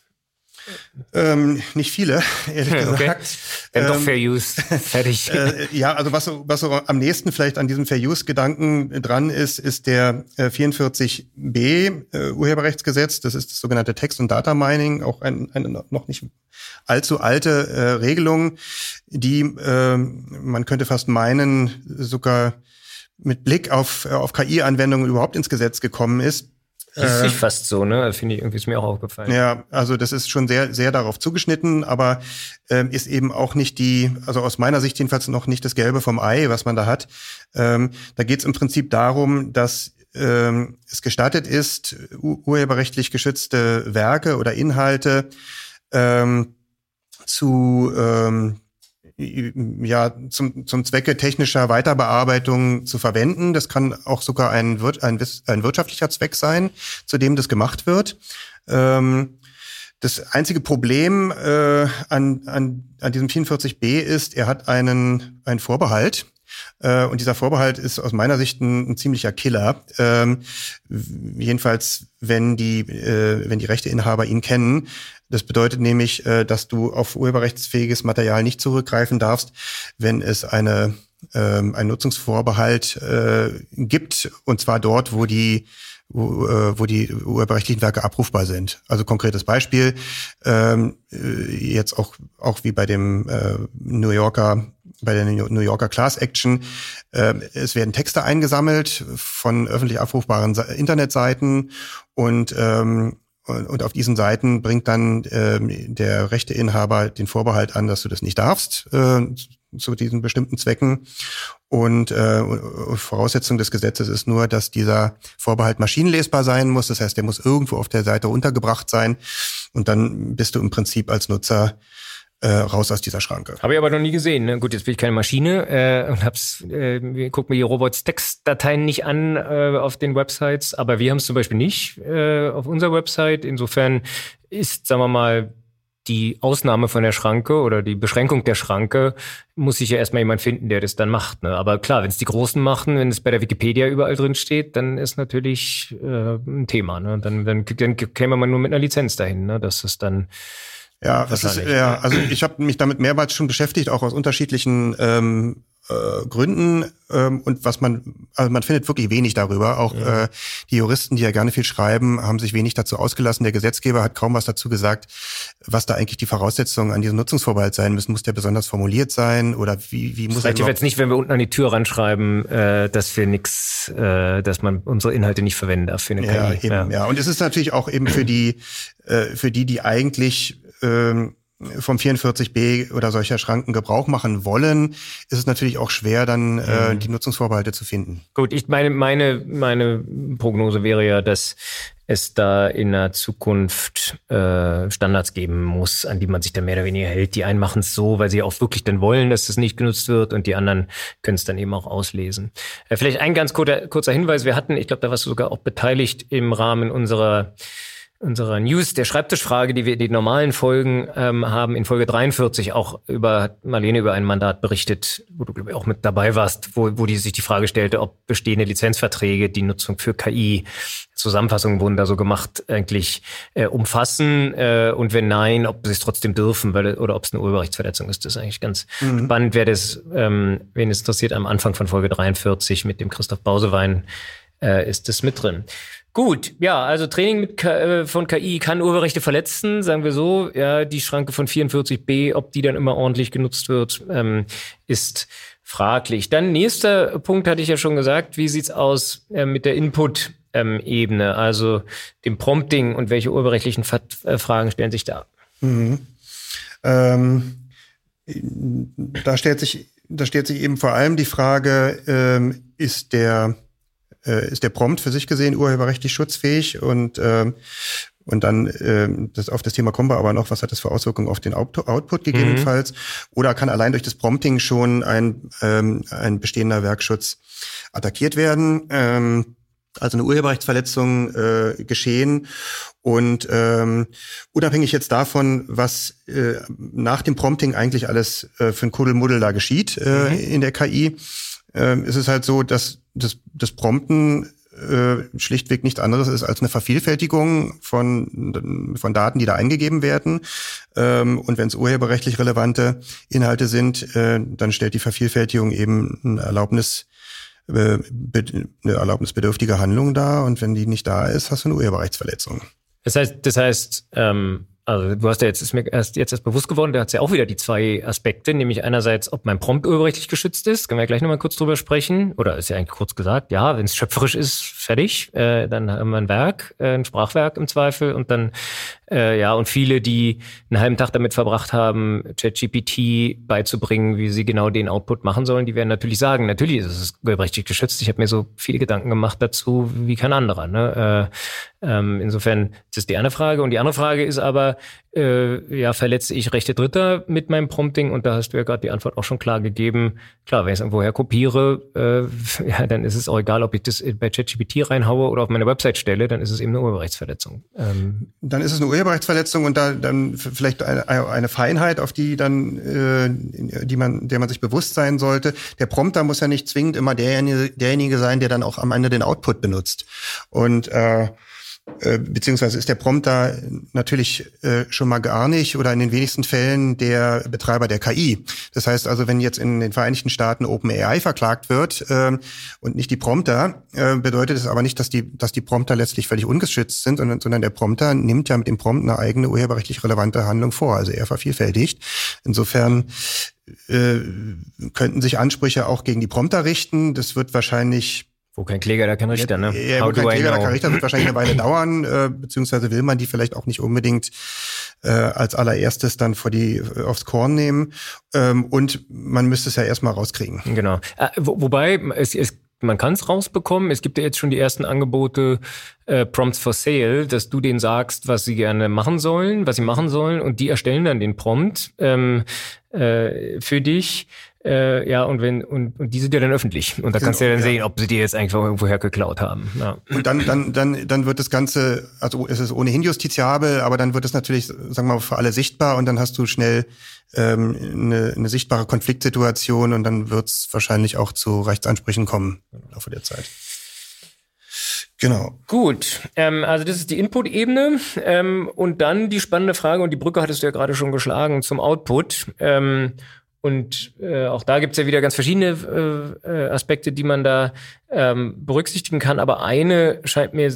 Ähm, nicht viele, ehrlich Okay. gesagt. Dann doch Ähm, Fair Use. Fertig. Äh, ja, also was, was so am nächsten vielleicht an diesem Fair Use-Gedanken dran ist, ist der äh, 44b äh, Urheberrechtsgesetz. Das ist das sogenannte Text- und Data Mining, auch ein, eine noch nicht allzu alte äh, Regelung, die äh, man könnte fast meinen, sogar mit Blick auf, äh, auf KI-Anwendungen überhaupt ins Gesetz gekommen ist. Ist nicht fast so, ne? Finde ich irgendwie ist mir auch aufgefallen. Ja, also das ist schon sehr, sehr darauf zugeschnitten, aber ähm, ist eben auch nicht die, also aus meiner Sicht jedenfalls noch nicht das Gelbe vom Ei, was man da hat. Ähm, da geht es im Prinzip darum, dass ähm, es gestattet ist, ur- urheberrechtlich geschützte Werke oder Inhalte ähm, zu ähm, ja, zum, zum Zwecke technischer Weiterbearbeitung zu verwenden. Das kann auch sogar ein, wir- ein, ein wirtschaftlicher Zweck sein, zu dem das gemacht wird. Ähm, das einzige Problem äh, an, an, an diesem 44b ist, er hat einen, einen Vorbehalt. Äh, und dieser Vorbehalt ist aus meiner Sicht ein, ein ziemlicher Killer. Ähm, jedenfalls, wenn die, äh, wenn die Rechteinhaber ihn kennen. Das bedeutet nämlich, äh, dass du auf urheberrechtsfähiges Material nicht zurückgreifen darfst, wenn es eine, ähm, einen Nutzungsvorbehalt äh, gibt. Und zwar dort, wo die wo, äh, wo die urheberrechtlichen Werke abrufbar sind. Also konkretes Beispiel, ähm, äh, jetzt auch, auch wie bei dem äh, New Yorker, bei der New Yorker Class Action, äh, es werden Texte eingesammelt von öffentlich abrufbaren Internetseiten und ähm, und auf diesen Seiten bringt dann ähm, der Rechteinhaber den Vorbehalt an, dass du das nicht darfst äh, zu diesen bestimmten Zwecken. Und äh, Voraussetzung des Gesetzes ist nur, dass dieser Vorbehalt maschinenlesbar sein muss. Das heißt, der muss irgendwo auf der Seite untergebracht sein. Und dann bist du im Prinzip als Nutzer äh, raus aus dieser Schranke. Habe ich aber noch nie gesehen. Ne? Gut, jetzt bin ich keine Maschine äh, und hab's, äh, gucken mir die Robots Textdateien nicht an äh, auf den Websites, aber wir haben es zum Beispiel nicht äh, auf unserer Website. Insofern ist, sagen wir mal, die Ausnahme von der Schranke oder die Beschränkung der Schranke muss sich ja erstmal jemand finden, der das dann macht. Ne? Aber klar, wenn es die Großen machen, wenn es bei der Wikipedia überall drin steht, dann ist natürlich äh, ein Thema. Ne? Dann, dann, dann käme man nur mit einer Lizenz dahin, ne? dass es dann Ja, das ist, ja, also ich habe mich damit mehrmals schon beschäftigt, auch aus unterschiedlichen ähm, äh, Gründen. Ähm, und was man, also man findet wirklich wenig darüber. Auch äh, die Juristen, die ja gerne viel schreiben, haben sich wenig dazu ausgelassen. Der Gesetzgeber hat kaum was dazu gesagt, was da eigentlich die Voraussetzungen an diesem Nutzungsvorbehalt sein müssen. Muss der besonders formuliert sein oder wie, wie muss er Vielleicht jetzt nicht, wenn wir unten an die Tür ranschreiben, äh, dass wir nix, äh, dass man unsere Inhalte nicht verwenden darf für eine Ja, KI. eben, ja. Und es ist natürlich auch eben für die, äh, für die, die eigentlich ähm, vom 44b oder solcher Schranken Gebrauch machen wollen, ist es natürlich auch schwer, dann äh, die Nutzungsvorbehalte zu finden. Gut, ich meine, meine, meine Prognose wäre ja, dass es da in der Zukunft äh, Standards geben muss, an die man sich dann mehr oder weniger hält. Die einen machen es so, weil sie auch wirklich dann wollen, dass es nicht genutzt wird und die anderen können es dann eben auch auslesen. Äh, vielleicht ein ganz kurzer, kurzer Hinweis. Wir hatten, ich glaube, da warst du sogar auch beteiligt im Rahmen unserer unserer News, der Schreibtischfrage, die wir in den normalen Folgen ähm, haben, in Folge 43 auch über Marlene über ein Mandat berichtet, wo du glaube ich auch mit dabei warst, wo, wo die sich die Frage stellte, ob bestehende Lizenzverträge die Nutzung für KI Zusammenfassungen wurden da so gemacht, eigentlich äh, umfassen äh, und wenn nein, ob sie es trotzdem dürfen, weil oder ob es eine Urheberrechtsverletzung ist. Das ist eigentlich ganz spannend, wer das, ähm, wen es interessiert, am Anfang von Folge 43 mit dem Christoph Bausewein äh, ist es mit drin. Gut, ja, also Training mit K äh, von KI kann Urheberrechte verletzen, sagen wir so. Ja, die Schranke von 44b, ob die dann immer ordentlich genutzt wird, ähm, ist fraglich. Dann nächster Punkt hatte ich ja schon gesagt. Wie sieht's aus äh, mit der Input-Ebene, also dem Prompting und welche urheberrechtlichen äh, Fragen stellen sich da? Ähm, da stellt sich, da stellt sich eben vor allem die Frage, ähm, ist der äh, ist der Prompt für sich gesehen urheberrechtlich schutzfähig und ähm, und dann ähm, das, auf das Thema kommen wir aber noch, was hat das für Auswirkungen auf den Out Output gegebenenfalls? Oder kann allein durch das Prompting schon ein, ähm, ein bestehender Werkschutz attackiert werden? Ähm, also eine Urheberrechtsverletzung äh, geschehen und ähm, unabhängig jetzt davon, was äh, nach dem Prompting eigentlich alles äh, für ein Kuddelmuddel da geschieht äh, in der KI, äh, ist es halt so, dass das, das Prompten äh, schlichtweg nichts anderes ist als eine Vervielfältigung von, von Daten, die da eingegeben werden. Ähm, und wenn es urheberrechtlich relevante Inhalte sind, äh, dann stellt die Vervielfältigung eben eine Erlaubnis äh, eine erlaubnisbedürftige Handlung dar und wenn die nicht da ist, hast du eine Urheberrechtsverletzung. Das heißt, das heißt, ähm, also du hast ja jetzt, ist mir erst jetzt erst bewusst geworden, da hat ja auch wieder die zwei Aspekte, nämlich einerseits, ob mein Prompt urheberrechtlich geschützt ist, können wir gleich nochmal kurz drüber sprechen, oder ist ja eigentlich kurz gesagt, ja, wenn es schöpferisch ist, fertig, äh, dann haben wir ein Werk, äh, ein Sprachwerk im Zweifel. Und dann, äh, ja, und viele, die einen halben Tag damit verbracht haben, ChatGPT beizubringen, wie sie genau den Output machen sollen, die werden natürlich sagen, natürlich ist es urheberrechtlich geschützt, ich habe mir so viele Gedanken gemacht dazu, wie kein anderer, ne? Äh, ähm, insofern das ist die eine Frage. Und die andere Frage ist aber, äh, ja, verletze ich Rechte Dritter mit meinem Prompting? Und da hast du ja gerade die Antwort auch schon klar gegeben. Klar, wenn ich es irgendwoher kopiere, äh, ja, dann ist es auch egal, ob ich das bei ChatGPT reinhaue oder auf meine Website stelle, dann ist es eben eine Urheberrechtsverletzung. Ähm, dann ist es eine Urheberrechtsverletzung und da dann vielleicht eine, eine Feinheit, auf die dann, äh, die man, der man sich bewusst sein sollte. Der Prompter muss ja nicht zwingend immer derjenige, derjenige sein, der dann auch am Ende den Output benutzt. Und äh, äh, beziehungsweise ist der Prompter natürlich äh, schon mal gar nicht oder in den wenigsten Fällen der Betreiber der KI. Das heißt also, wenn jetzt in den Vereinigten Staaten OpenAI verklagt wird äh, und nicht die Prompter, äh, bedeutet es aber nicht, dass die, dass die Prompter letztlich völlig ungeschützt sind, sondern, sondern der Prompter nimmt ja mit dem Prompt eine eigene urheberrechtlich relevante Handlung vor, also er vervielfältigt. Insofern äh, könnten sich Ansprüche auch gegen die Prompter richten. Das wird wahrscheinlich wo kein Kläger, da kein Richter, ne? Ja, wo kein Kläger, da kein Richter wird wahrscheinlich eine Weile dauern, äh, beziehungsweise will man die vielleicht auch nicht unbedingt äh, als allererstes dann vor die äh, aufs Korn nehmen. Ähm, und man müsste es ja erstmal rauskriegen. Genau. Äh, wo, wobei, es, es man kann es rausbekommen. Es gibt ja jetzt schon die ersten Angebote, äh, Prompts for Sale, dass du denen sagst, was sie gerne machen sollen, was sie machen sollen, und die erstellen dann den Prompt ähm, äh, für dich. Äh, ja, und wenn, und, und die sind ja dann öffentlich. Und da genau, kannst du ja dann ja. sehen, ob sie die jetzt eigentlich irgendwoher geklaut haben. Ja. Und dann, dann, dann, dann wird das Ganze, also es ist ohnehin justiziabel, aber dann wird es natürlich, sagen wir mal, für alle sichtbar und dann hast du schnell ähm, eine, eine sichtbare Konfliktsituation und dann wird es wahrscheinlich auch zu Rechtsansprüchen kommen im Laufe der Zeit. Genau. Gut, ähm, also das ist die Input-Ebene ähm, und dann die spannende Frage, und die Brücke hattest du ja gerade schon geschlagen, zum Output. Ähm, und äh, auch da gibt's ja wieder ganz verschiedene äh, äh, Aspekte, die man da ähm, berücksichtigen kann. Aber eine scheint mir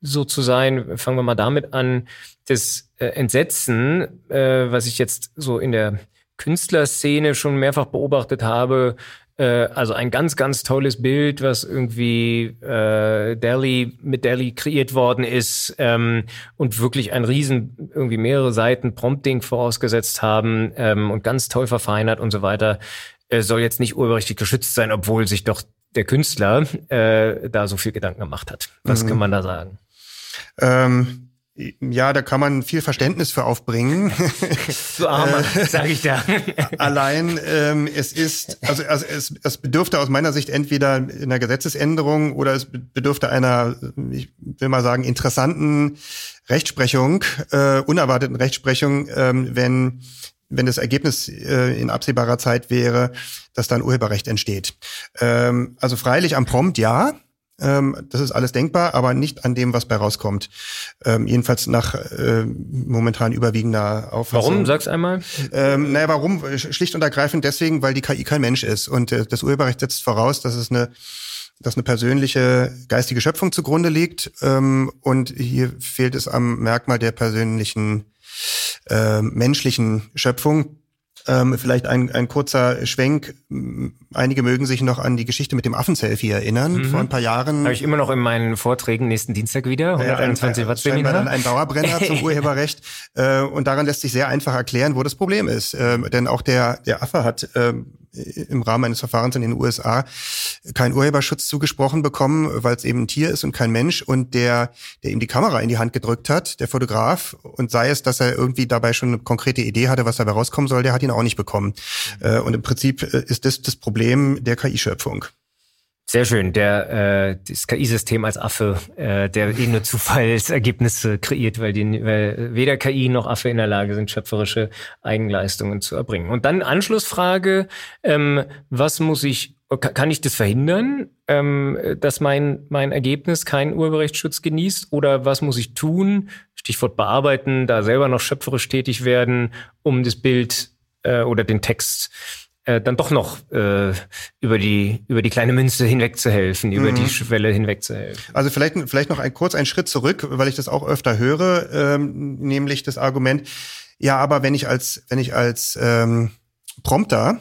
so zu sein, fangen wir mal damit an, das äh, Entsetzen, äh, was ich jetzt so in der Künstlerszene schon mehrfach beobachtet habe, also ein ganz, ganz tolles Bild, was irgendwie äh, Delhi mit Delhi kreiert worden ist ähm, und wirklich ein riesen, irgendwie mehrere Seiten Prompting vorausgesetzt haben ähm, und ganz toll verfeinert und so weiter, äh, soll jetzt nicht urheberrechtlich geschützt sein, obwohl sich doch der Künstler äh, da so viel Gedanken gemacht hat. Was mhm. kann man da sagen? Ähm ja, da kann man viel Verständnis für aufbringen. Du armer, äh, sage ich da. Allein ähm, es ist, also, also es, es bedürfte aus meiner Sicht entweder einer Gesetzesänderung oder es bedürfte einer, ich will mal sagen, interessanten Rechtsprechung, äh, unerwarteten Rechtsprechung, ähm, wenn wenn das Ergebnis äh, in absehbarer Zeit wäre, dass dann Urheberrecht entsteht. Ähm, also freilich am Prompt ja, ähm, das ist alles denkbar, aber nicht an dem, was bei rauskommt. Ähm, jedenfalls nach äh, momentan überwiegender Auffassung. Warum? Sag's einmal. Ähm, naja, warum? Schlicht und ergreifend deswegen, weil die KI kein Mensch ist. Und äh, das Urheberrecht setzt voraus, dass es eine dass eine persönliche geistige Schöpfung zugrunde liegt. Ähm, und hier fehlt es am Merkmal der persönlichen äh, menschlichen Schöpfung. Ähm, vielleicht ein, ein kurzer Schwenk. Einige mögen sich noch an die Geschichte mit dem Affenselfie erinnern. Mhm. Vor ein paar Jahren. Habe ich immer noch in meinen Vorträgen nächsten Dienstag wieder. 121 ja, Watt Seminar. dann ein Dauerbrenner zum Urheberrecht. Äh, und daran lässt sich sehr einfach erklären, wo das Problem ist. Äh, denn auch der, der Affe hat äh, im Rahmen eines Verfahrens in den USA keinen Urheberschutz zugesprochen bekommen, weil es eben ein Tier ist und kein Mensch und der, der ihm die Kamera in die Hand gedrückt hat, der Fotograf, und sei es, dass er irgendwie dabei schon eine konkrete Idee hatte, was dabei rauskommen soll, der hat ihn auch nicht bekommen. Mhm. Und im Prinzip äh, ist das das Problem der KI-Schöpfung. Sehr schön. Der äh, das KI-System als Affe, äh, der eh nur Zufallsergebnisse kreiert, weil, die, weil weder KI noch Affe in der Lage sind, schöpferische Eigenleistungen zu erbringen. Und dann Anschlussfrage: ähm, Was muss ich kann ich das verhindern, ähm, dass mein, mein Ergebnis keinen Urheberrechtsschutz genießt? Oder was muss ich tun? Stichwort bearbeiten, da selber noch schöpferisch tätig werden, um das Bild äh, oder den Text äh, dann doch noch äh, über die über die kleine Münze hinweg zu helfen, mhm. über die Schwelle hinweg zu helfen. Also vielleicht vielleicht noch ein kurz einen Schritt zurück, weil ich das auch öfter höre, ähm, nämlich das Argument, ja, aber wenn ich als wenn ich als ähm, Prompter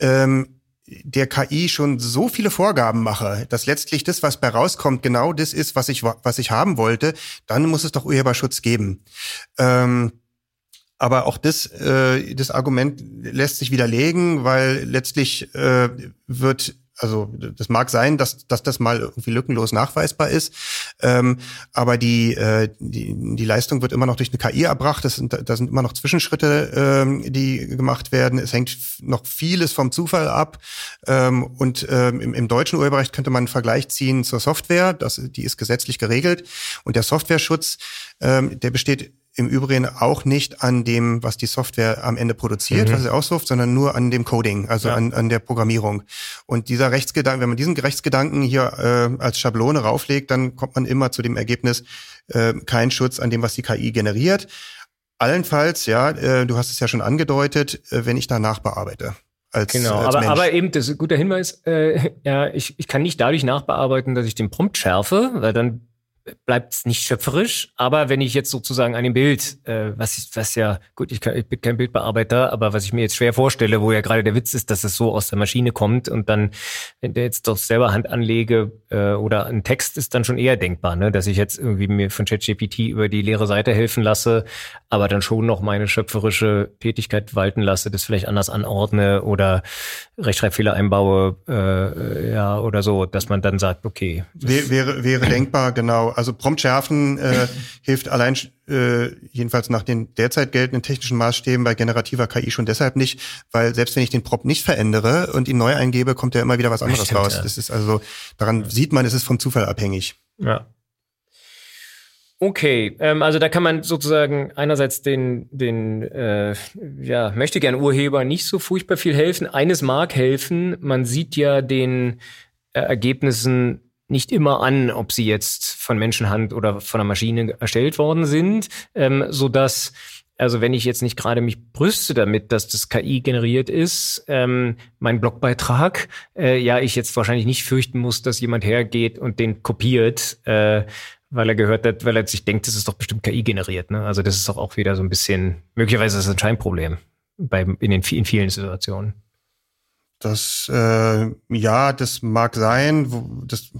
ähm, der KI schon so viele Vorgaben mache, dass letztlich das, was bei rauskommt, genau das ist, was ich was ich haben wollte, dann muss es doch Urheberschutz geben. Ähm, aber auch das, äh, das Argument lässt sich widerlegen, weil letztlich äh, wird also das mag sein, dass, dass das mal irgendwie lückenlos nachweisbar ist, ähm, aber die, äh, die, die Leistung wird immer noch durch eine KI erbracht. Das sind, da sind immer noch Zwischenschritte, ähm, die gemacht werden. Es hängt noch vieles vom Zufall ab. Ähm, und ähm, im, im deutschen Urheberrecht könnte man einen Vergleich ziehen zur Software. Das, die ist gesetzlich geregelt. Und der Softwareschutz, ähm, der besteht im Übrigen auch nicht an dem, was die Software am Ende produziert, mhm. was sie ausruft, sondern nur an dem Coding, also ja. an, an der Programmierung. Und dieser Rechtsgedanke, wenn man diesen Rechtsgedanken hier äh, als Schablone rauflegt, dann kommt man immer zu dem Ergebnis, äh, kein Schutz an dem, was die KI generiert. Allenfalls, ja, äh, du hast es ja schon angedeutet, äh, wenn ich danach bearbeite. Als, genau, als aber, aber eben, das ist ein guter Hinweis, äh, ja, ich, ich kann nicht dadurch nachbearbeiten, dass ich den Prompt schärfe, weil dann bleibt es nicht schöpferisch. Aber wenn ich jetzt sozusagen an dem Bild, äh, was, was ja, gut, ich, kann, ich bin kein Bildbearbeiter, aber was ich mir jetzt schwer vorstelle, wo ja gerade der Witz ist, dass es so aus der Maschine kommt und dann, wenn der jetzt doch selber Hand anlege äh, oder ein Text ist dann schon eher denkbar, ne? dass ich jetzt irgendwie mir von ChatGPT über die leere Seite helfen lasse, aber dann schon noch meine schöpferische Tätigkeit walten lasse, das vielleicht anders anordne oder Rechtschreibfehler einbaue, äh, ja, oder so, dass man dann sagt, okay. Wäre, wäre denkbar, genau also Prompt schärfen äh, hilft allein äh, jedenfalls nach den derzeit geltenden technischen Maßstäben bei generativer KI schon deshalb nicht, weil selbst wenn ich den Prompt nicht verändere und ihn neu eingebe, kommt ja immer wieder was anderes Stimmt, raus. Ja. Das ist also daran ja. sieht man, es ist vom Zufall abhängig. Ja. Okay, ähm, also da kann man sozusagen einerseits den, den äh, ja, möchte gern Urheber nicht so furchtbar viel helfen. Eines mag helfen, man sieht ja den äh, Ergebnissen nicht immer an, ob sie jetzt von Menschenhand oder von einer Maschine erstellt worden sind, ähm, so dass also wenn ich jetzt nicht gerade mich brüste damit, dass das KI generiert ist, ähm, mein Blogbeitrag, äh, ja, ich jetzt wahrscheinlich nicht fürchten muss, dass jemand hergeht und den kopiert, äh, weil er gehört hat, weil er sich denkt, das ist doch bestimmt KI generiert. Ne? Also das ist doch auch wieder so ein bisschen, möglicherweise ist das ein Scheinproblem bei, in, den, in vielen Situationen. Das, äh, ja, das mag sein. Das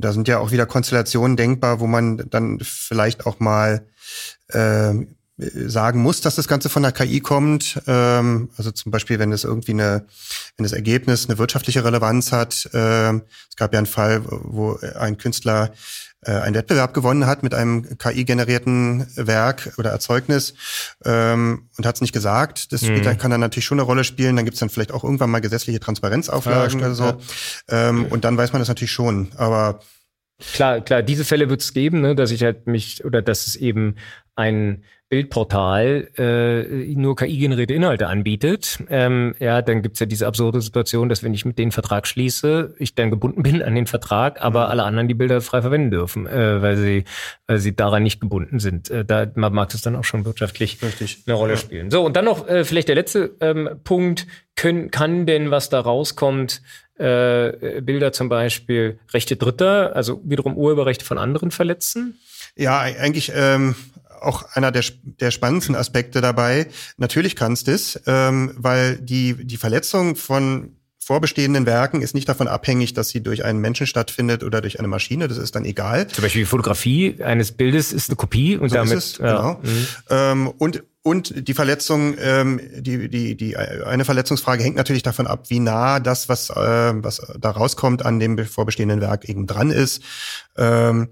da sind ja auch wieder Konstellationen denkbar, wo man dann vielleicht auch mal äh, sagen muss, dass das Ganze von der KI kommt. Ähm, also zum Beispiel, wenn es irgendwie eine, wenn das Ergebnis eine wirtschaftliche Relevanz hat. Äh, es gab ja einen Fall, wo ein Künstler einen Wettbewerb gewonnen hat mit einem KI-generierten Werk oder Erzeugnis ähm, und hat es nicht gesagt. Das mhm. kann dann natürlich schon eine Rolle spielen. Dann gibt es dann vielleicht auch irgendwann mal gesetzliche Transparenzauflagen ja, oder so. Ja. Ähm, und dann weiß man das natürlich schon. Aber Klar, klar, diese Fälle wird es geben, ne, dass ich halt mich oder dass es eben ein Bildportal äh, nur KI-generierte Inhalte anbietet, ähm, ja, dann gibt's ja diese absurde Situation, dass wenn ich mit denen Vertrag schließe, ich dann gebunden bin an den Vertrag, aber mhm. alle anderen die Bilder frei verwenden dürfen, äh, weil sie weil sie daran nicht gebunden sind. Äh, da mag es dann auch schon wirtschaftlich Richtig. eine Rolle ja. spielen. So, und dann noch äh, vielleicht der letzte ähm, Punkt, können, kann denn, was da rauskommt, äh, Bilder zum Beispiel Rechte Dritter, also wiederum Urheberrechte von anderen verletzen? Ja, eigentlich ähm, auch einer der, der spannendsten Aspekte dabei. Natürlich kannst du es, ähm, weil die, die Verletzung von vorbestehenden Werken ist nicht davon abhängig, dass sie durch einen Menschen stattfindet oder durch eine Maschine. Das ist dann egal. Zum Beispiel die Fotografie eines Bildes ist eine Kopie und so damit. Ist es, ja. genau. Mhm. Ähm, und und die Verletzung, ähm, die, die, die eine Verletzungsfrage hängt natürlich davon ab, wie nah das, was, äh, was da rauskommt, an dem vorbestehenden Werk eben dran ist. Ähm,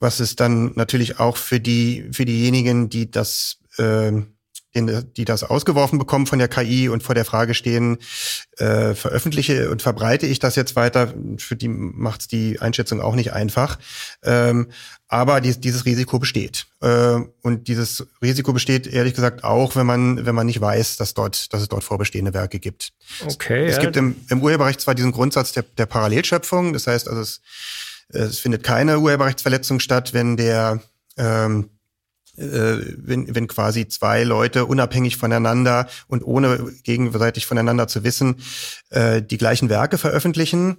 was es dann natürlich auch für die für diejenigen, die das äh, den, die das ausgeworfen bekommen von der KI und vor der Frage stehen, äh, veröffentliche und verbreite ich das jetzt weiter, für die macht die Einschätzung auch nicht einfach. Ähm, aber dies, dieses Risiko besteht. Äh, und dieses Risiko besteht ehrlich gesagt auch, wenn man, wenn man nicht weiß, dass dort, dass es dort vorbestehende Werke gibt. Okay. Es ja. gibt im, im Urheberrecht zwar diesen Grundsatz der, der Parallelschöpfung, das heißt also es, es findet keine Urheberrechtsverletzung statt, wenn der ähm, äh, wenn, wenn quasi zwei Leute unabhängig voneinander und ohne gegenseitig voneinander zu wissen, äh, die gleichen Werke veröffentlichen.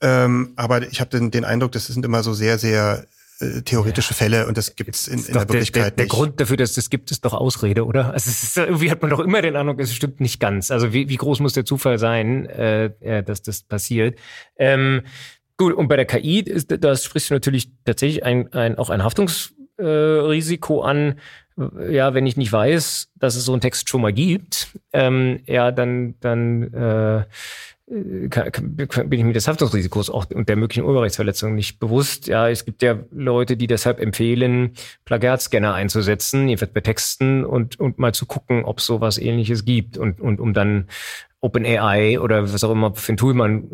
Ähm, aber ich habe den, den Eindruck, das sind immer so sehr, sehr äh, theoretische ja. Fälle und das gibt es in, in der Wirklichkeit der, der, der nicht. Grund dafür, dass das gibt, ist doch Ausrede, oder? Also es ist, irgendwie hat man doch immer den Eindruck, es stimmt nicht ganz. Also wie, wie groß muss der Zufall sein, äh, dass das passiert? Ähm, gut, und bei der KI, ist, da sprichst du natürlich tatsächlich ein, ein, auch ein Haftungs äh, an, ja, wenn ich nicht weiß, dass es so einen Text schon mal gibt, ähm, ja, dann, dann äh, kann, kann, bin ich mir des Haftungsrisikos auch und der möglichen Urheberrechtsverletzung nicht bewusst. Ja, es gibt ja Leute, die deshalb empfehlen, Plagiatscanner einzusetzen, jedenfalls bei Texten und, und mal zu gucken, ob es sowas ähnliches gibt und, und um dann OpenAI oder was auch immer für ein Tool man,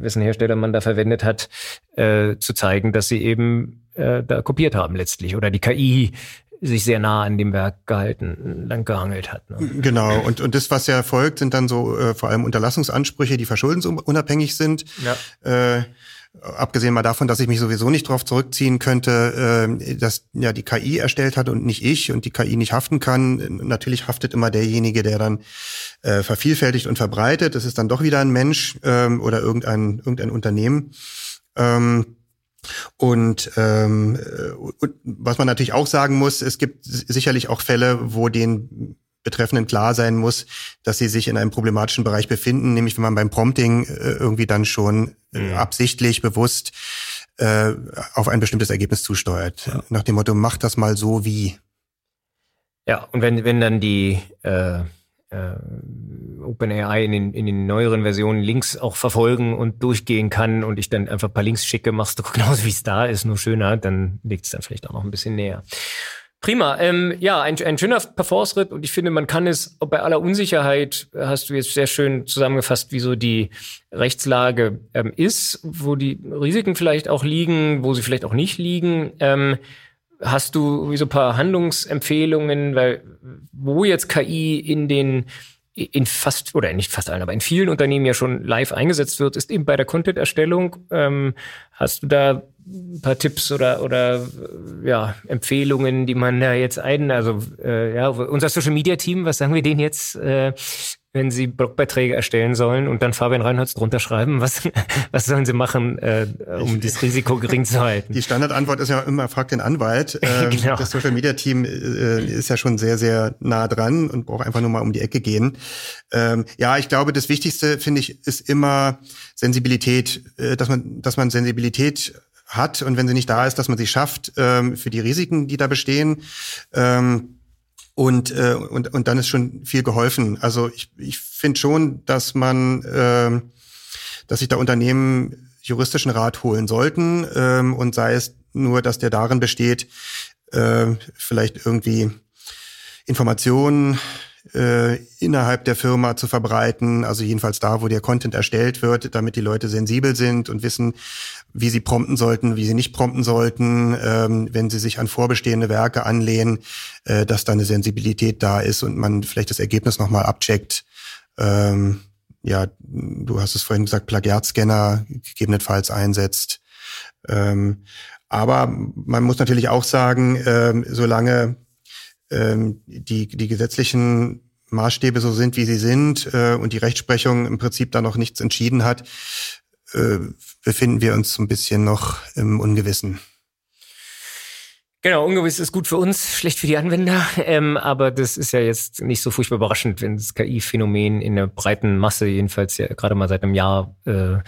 wessen Hersteller man da verwendet hat, äh, zu zeigen, dass sie eben äh, da kopiert haben letztlich oder die KI sich sehr nah an dem Werk gehalten, lang gehangelt hat. Ne? Genau, und, und das, was ja folgt, sind dann so äh, vor allem Unterlassungsansprüche, die verschuldensunabhängig sind. Ja. Äh, abgesehen mal davon, dass ich mich sowieso nicht darauf zurückziehen könnte, äh, dass ja die KI erstellt hat und nicht ich und die KI nicht haften kann. Natürlich haftet immer derjenige, der dann äh, vervielfältigt und verbreitet. Das ist dann doch wieder ein Mensch ähm, oder irgendein irgendein Unternehmen. Ähm, und, ähm, und was man natürlich auch sagen muss, es gibt sicherlich auch Fälle, wo den Betreffenden klar sein muss, dass sie sich in einem problematischen Bereich befinden, nämlich wenn man beim Prompting äh, irgendwie dann schon äh, mhm. absichtlich, bewusst äh, auf ein bestimmtes Ergebnis zusteuert. Ja. Nach dem Motto, mach das mal so wie. Ja, und wenn, wenn dann die äh, äh, OpenAI in den, in den neueren Versionen Links auch verfolgen und durchgehen kann und ich dann einfach ein paar Links schicke, machst du genauso wie es da ist, nur schöner, dann liegt es dann vielleicht auch noch ein bisschen näher. Prima. Ähm, ja, ein, ein schöner Perforce-Ritt und ich finde, man kann es bei aller Unsicherheit, hast du jetzt sehr schön zusammengefasst, wie so die Rechtslage ähm, ist, wo die Risiken vielleicht auch liegen, wo sie vielleicht auch nicht liegen. Ähm, hast du so ein paar Handlungsempfehlungen, weil wo jetzt KI in den in fast oder nicht fast allen, aber in vielen Unternehmen ja schon live eingesetzt wird, ist eben bei der Content-Erstellung. Ähm, hast du da ein paar Tipps oder oder ja Empfehlungen, die man da jetzt ein, also äh, ja unser Social Media Team, was sagen wir denen jetzt? Äh, wenn sie Blogbeiträge erstellen sollen und dann Fabian Reinholz drunter schreiben, was, was sollen sie machen, äh, um ich, das Risiko gering zu halten? Die Standardantwort ist ja immer, frag den Anwalt. Ähm, genau. Das Social Media Team äh, ist ja schon sehr, sehr nah dran und braucht einfach nur mal um die Ecke gehen. Ähm, ja, ich glaube, das Wichtigste, finde ich, ist immer Sensibilität, äh, dass man, dass man Sensibilität hat und wenn sie nicht da ist, dass man sie schafft ähm, für die Risiken, die da bestehen. Ähm, und, äh, und, und dann ist schon viel geholfen. Also ich, ich finde schon, dass man, äh, dass sich da Unternehmen juristischen Rat holen sollten ähm, und sei es nur, dass der darin besteht, äh, vielleicht irgendwie Informationen äh, innerhalb der Firma zu verbreiten, also jedenfalls da, wo der Content erstellt wird, damit die Leute sensibel sind und wissen, wie sie prompten sollten, wie sie nicht prompten sollten, ähm, wenn sie sich an vorbestehende Werke anlehnen, äh, dass da eine Sensibilität da ist und man vielleicht das Ergebnis nochmal abcheckt. Ähm, ja, du hast es vorhin gesagt, Plagiatscanner gegebenenfalls einsetzt. Ähm, aber man muss natürlich auch sagen, ähm, solange ähm, die, die gesetzlichen Maßstäbe so sind, wie sie sind äh, und die Rechtsprechung im Prinzip da noch nichts entschieden hat, äh, befinden wir uns ein bisschen noch im Ungewissen. Genau, ungewiss ist gut für uns, schlecht für die Anwender. Ähm, aber das ist ja jetzt nicht so furchtbar überraschend, wenn das KI-Phänomen in der breiten Masse jedenfalls ja gerade mal seit einem Jahr äh,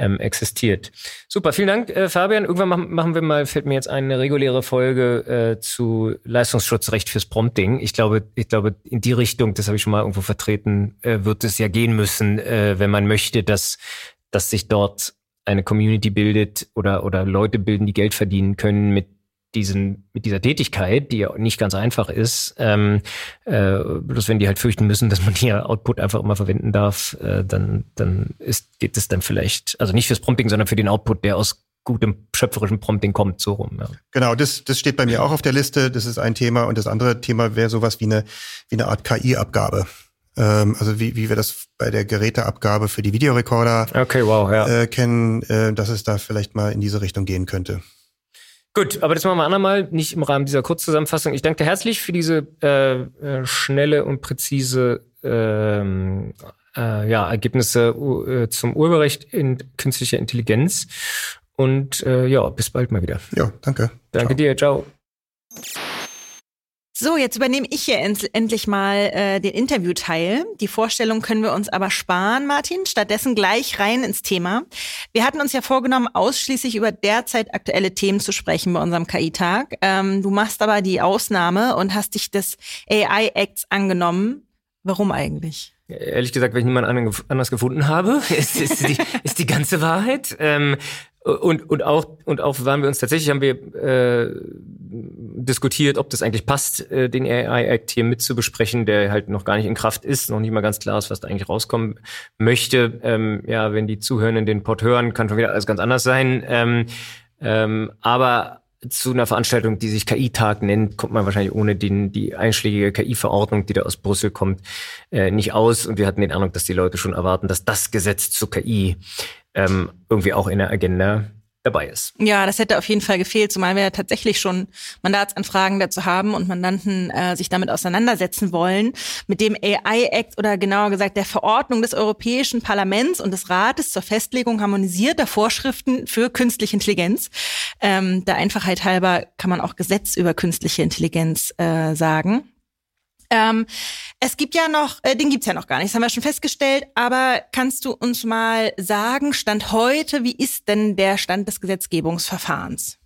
ähm, existiert. Super, vielen Dank, äh, Fabian. Irgendwann machen, machen wir mal, fällt mir jetzt eine reguläre Folge äh, zu Leistungsschutzrecht fürs Prompting. Ich glaube, ich glaube, in die Richtung, das habe ich schon mal irgendwo vertreten, äh, wird es ja gehen müssen, äh, wenn man möchte, dass, dass sich dort eine Community bildet oder, oder Leute bilden, die Geld verdienen können mit diesen, mit dieser Tätigkeit, die ja nicht ganz einfach ist, ähm, äh, bloß wenn die halt fürchten müssen, dass man hier Output einfach immer verwenden darf, äh, dann, dann ist, geht es dann vielleicht, also nicht fürs Prompting, sondern für den Output, der aus gutem schöpferischen Prompting kommt, so rum. Ja. Genau, das, das steht bei mir auch auf der Liste. Das ist ein Thema. Und das andere Thema wäre sowas wie eine, wie eine Art KI-Abgabe. Ähm, also wie, wie wir das bei der Geräteabgabe für die Videorekorder okay, wow, ja. äh, kennen, äh, dass es da vielleicht mal in diese Richtung gehen könnte. Gut, aber das machen wir andermal, nicht im Rahmen dieser Kurzzusammenfassung. Ich danke dir herzlich für diese äh, äh, schnelle und präzise ähm, äh, ja, Ergebnisse äh, zum Urheberrecht in künstlicher Intelligenz. Und äh, ja, bis bald mal wieder. Ja, danke. Danke ciao. dir, ciao. So, jetzt übernehme ich hier end endlich mal äh, den Interviewteil. Die Vorstellung können wir uns aber sparen, Martin. Stattdessen gleich rein ins Thema. Wir hatten uns ja vorgenommen, ausschließlich über derzeit aktuelle Themen zu sprechen bei unserem KI-Tag. Ähm, du machst aber die Ausnahme und hast dich des AI-Acts angenommen. Warum eigentlich? Ehrlich gesagt, weil ich niemand anders gefunden habe, ist, ist, die, ist die ganze Wahrheit. Ähm, und, und auch und auch waren wir uns tatsächlich haben wir äh, diskutiert, ob das eigentlich passt, äh, den AI Act hier mit zu besprechen, der halt noch gar nicht in Kraft ist, noch nicht mal ganz klar ist, was da eigentlich rauskommen möchte. Ähm, ja, wenn die Zuhörenden den Pod hören, kann schon wieder alles ganz anders sein. Ähm, ähm, aber zu einer Veranstaltung, die sich KI-Tag nennt, kommt man wahrscheinlich ohne den, die einschlägige KI-Verordnung, die da aus Brüssel kommt, äh, nicht aus. Und wir hatten den Eindruck, dass die Leute schon erwarten, dass das Gesetz zur KI ähm, irgendwie auch in der Agenda dabei ist. Ja, das hätte auf jeden Fall gefehlt, zumal wir ja tatsächlich schon Mandatsanfragen dazu haben und Mandanten äh, sich damit auseinandersetzen wollen. Mit dem AI-Act oder genauer gesagt der Verordnung des Europäischen Parlaments und des Rates zur Festlegung harmonisierter Vorschriften für künstliche Intelligenz. Ähm, der Einfachheit halber kann man auch Gesetz über künstliche Intelligenz äh, sagen. Ähm, es gibt ja noch, äh, den gibt's ja noch gar nicht, das haben wir schon festgestellt, aber kannst du uns mal sagen, Stand heute, wie ist denn der Stand des Gesetzgebungsverfahrens?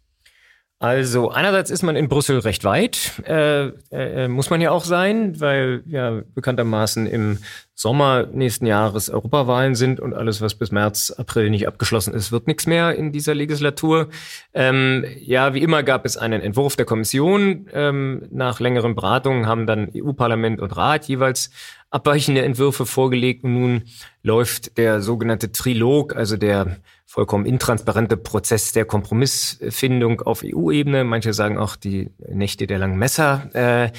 Also einerseits ist man in Brüssel recht weit, äh, äh, muss man ja auch sein, weil ja bekanntermaßen im Sommer nächsten Jahres Europawahlen sind und alles, was bis März, April nicht abgeschlossen ist, wird nichts mehr in dieser Legislatur. Ähm, ja, wie immer gab es einen Entwurf der Kommission. Ähm, nach längeren Beratungen haben dann EU-Parlament und Rat jeweils abweichende Entwürfe vorgelegt und nun läuft der sogenannte Trilog, also der vollkommen intransparente Prozess der Kompromissfindung auf EU-Ebene. Manche sagen auch die Nächte der langen Messer. Äh,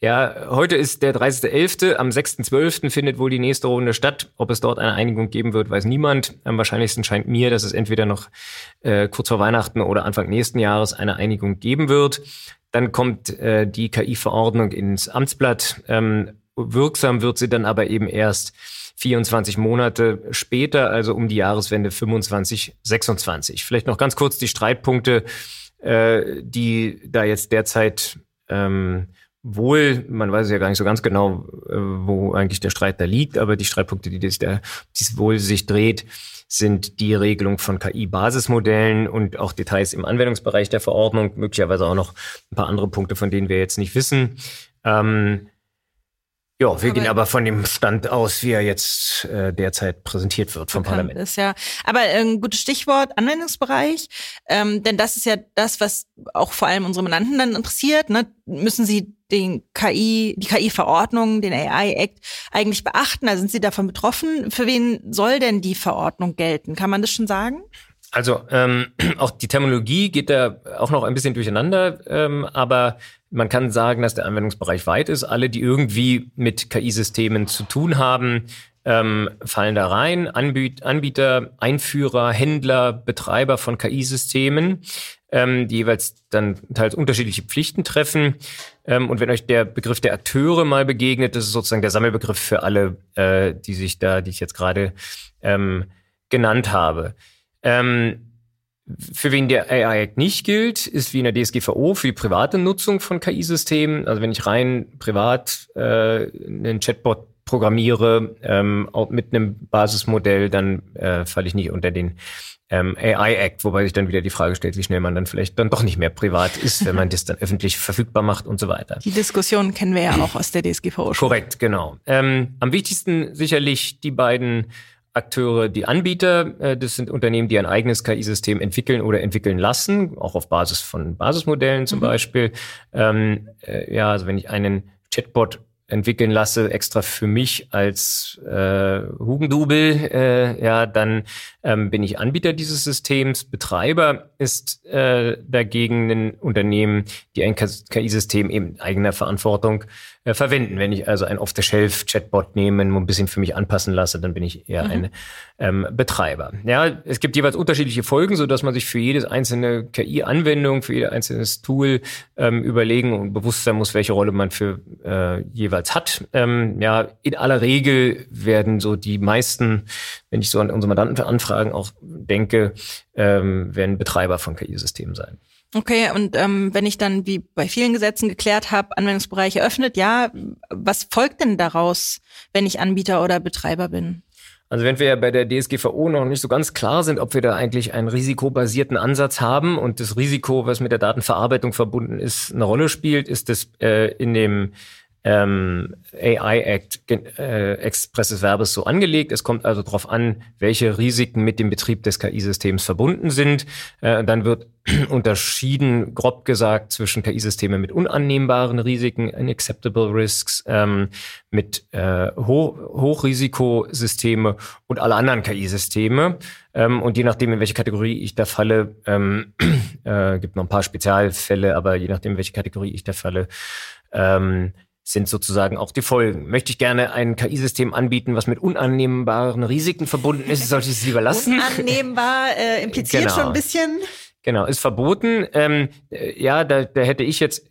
ja, heute ist der 30.11. Am 6.12. findet wohl die nächste Runde statt. Ob es dort eine Einigung geben wird, weiß niemand. Am wahrscheinlichsten scheint mir, dass es entweder noch äh, kurz vor Weihnachten oder Anfang nächsten Jahres eine Einigung geben wird. Dann kommt äh, die KI-Verordnung ins Amtsblatt. Ähm, Wirksam wird sie dann aber eben erst 24 Monate später, also um die Jahreswende 25, 26. Vielleicht noch ganz kurz die Streitpunkte, äh, die da jetzt derzeit ähm, wohl, man weiß ja gar nicht so ganz genau, äh, wo eigentlich der Streit da liegt, aber die Streitpunkte, die das, der, dies wohl sich dreht, sind die Regelung von KI-Basismodellen und auch Details im Anwendungsbereich der Verordnung, möglicherweise auch noch ein paar andere Punkte, von denen wir jetzt nicht wissen. Ähm, ja, wir aber, gehen aber von dem Stand aus, wie er jetzt äh, derzeit präsentiert wird vom Parlament. Ist ja, aber ein ähm, gutes Stichwort Anwendungsbereich, ähm, denn das ist ja das, was auch vor allem unsere Mandanten dann interessiert. Ne? Müssen sie den KI, die KI-Verordnung, den AI-Act eigentlich beachten? Also sind sie davon betroffen? Für wen soll denn die Verordnung gelten? Kann man das schon sagen? Also ähm, auch die Terminologie geht da auch noch ein bisschen durcheinander, ähm, aber man kann sagen, dass der Anwendungsbereich weit ist. Alle, die irgendwie mit KI-Systemen zu tun haben, ähm, fallen da rein. Anbiet Anbieter, Einführer, Händler, Betreiber von KI-Systemen, ähm, die jeweils dann teils unterschiedliche Pflichten treffen. Ähm, und wenn euch der Begriff der Akteure mal begegnet, das ist sozusagen der Sammelbegriff für alle, äh, die sich da, die ich jetzt gerade ähm, genannt habe. Ähm, für wen der AI-Act nicht gilt, ist wie in der DSGVO für die private Nutzung von KI-Systemen. Also wenn ich rein privat äh, einen Chatbot programmiere ähm, auch mit einem Basismodell, dann äh, falle ich nicht unter den ähm, AI-Act, wobei sich dann wieder die Frage stellt, wie schnell man dann vielleicht dann doch nicht mehr privat ist, wenn man das dann öffentlich verfügbar macht und so weiter. Die Diskussion kennen wir ja auch aus der DSGVO schon. Korrekt, genau. Ähm, am wichtigsten sicherlich die beiden Akteure die Anbieter. Äh, das sind Unternehmen, die ein eigenes KI-System entwickeln oder entwickeln lassen, auch auf Basis von Basismodellen zum mhm. Beispiel. Ähm, äh, ja, also wenn ich einen Chatbot entwickeln lasse, extra für mich als äh, Hugendubel, äh, ja, dann ähm, bin ich Anbieter dieses Systems. Betreiber ist äh, dagegen ein Unternehmen, die ein KI-System eben eigener Verantwortung äh, verwenden. Wenn ich also ein Off-the-Shelf-Chatbot nehme und ein bisschen für mich anpassen lasse, dann bin ich eher mhm. ein ähm, Betreiber. Ja, es gibt jeweils unterschiedliche Folgen, so dass man sich für jedes einzelne KI-Anwendung, für jedes einzelne Tool ähm, überlegen und bewusst sein muss, welche Rolle man für äh, jeweils hat. Ähm, ja, in aller Regel werden so die meisten, wenn ich so an unsere Mandantenanfragen auch denke, ähm, werden Betreiber von KI-Systemen sein. Okay, und ähm, wenn ich dann wie bei vielen Gesetzen geklärt habe, Anwendungsbereich eröffnet, ja, was folgt denn daraus, wenn ich Anbieter oder Betreiber bin? Also wenn wir ja bei der DSGVO noch nicht so ganz klar sind, ob wir da eigentlich einen risikobasierten Ansatz haben und das Risiko, was mit der Datenverarbeitung verbunden ist, eine Rolle spielt, ist das äh, in dem ähm, AI Act äh, expresses Verbes so angelegt. Es kommt also darauf an, welche Risiken mit dem Betrieb des KI-Systems verbunden sind. Äh, dann wird unterschieden, grob gesagt, zwischen KI-Systemen mit unannehmbaren Risiken, unacceptable risks, ähm, mit äh, Ho Hochrisikosysteme und alle anderen KI-Systeme. Ähm, und je nachdem, in welche Kategorie ich da falle, ähm, äh, gibt noch ein paar Spezialfälle, aber je nachdem, in welche Kategorie ich da falle, ähm, sind sozusagen auch die Folgen. Möchte ich gerne ein KI-System anbieten, was mit unannehmbaren Risiken verbunden ist, sollte ich es lieber lassen. Unannehmbar äh, impliziert genau. schon ein bisschen. Genau, ist verboten. Ähm, äh, ja, da, da hätte ich jetzt,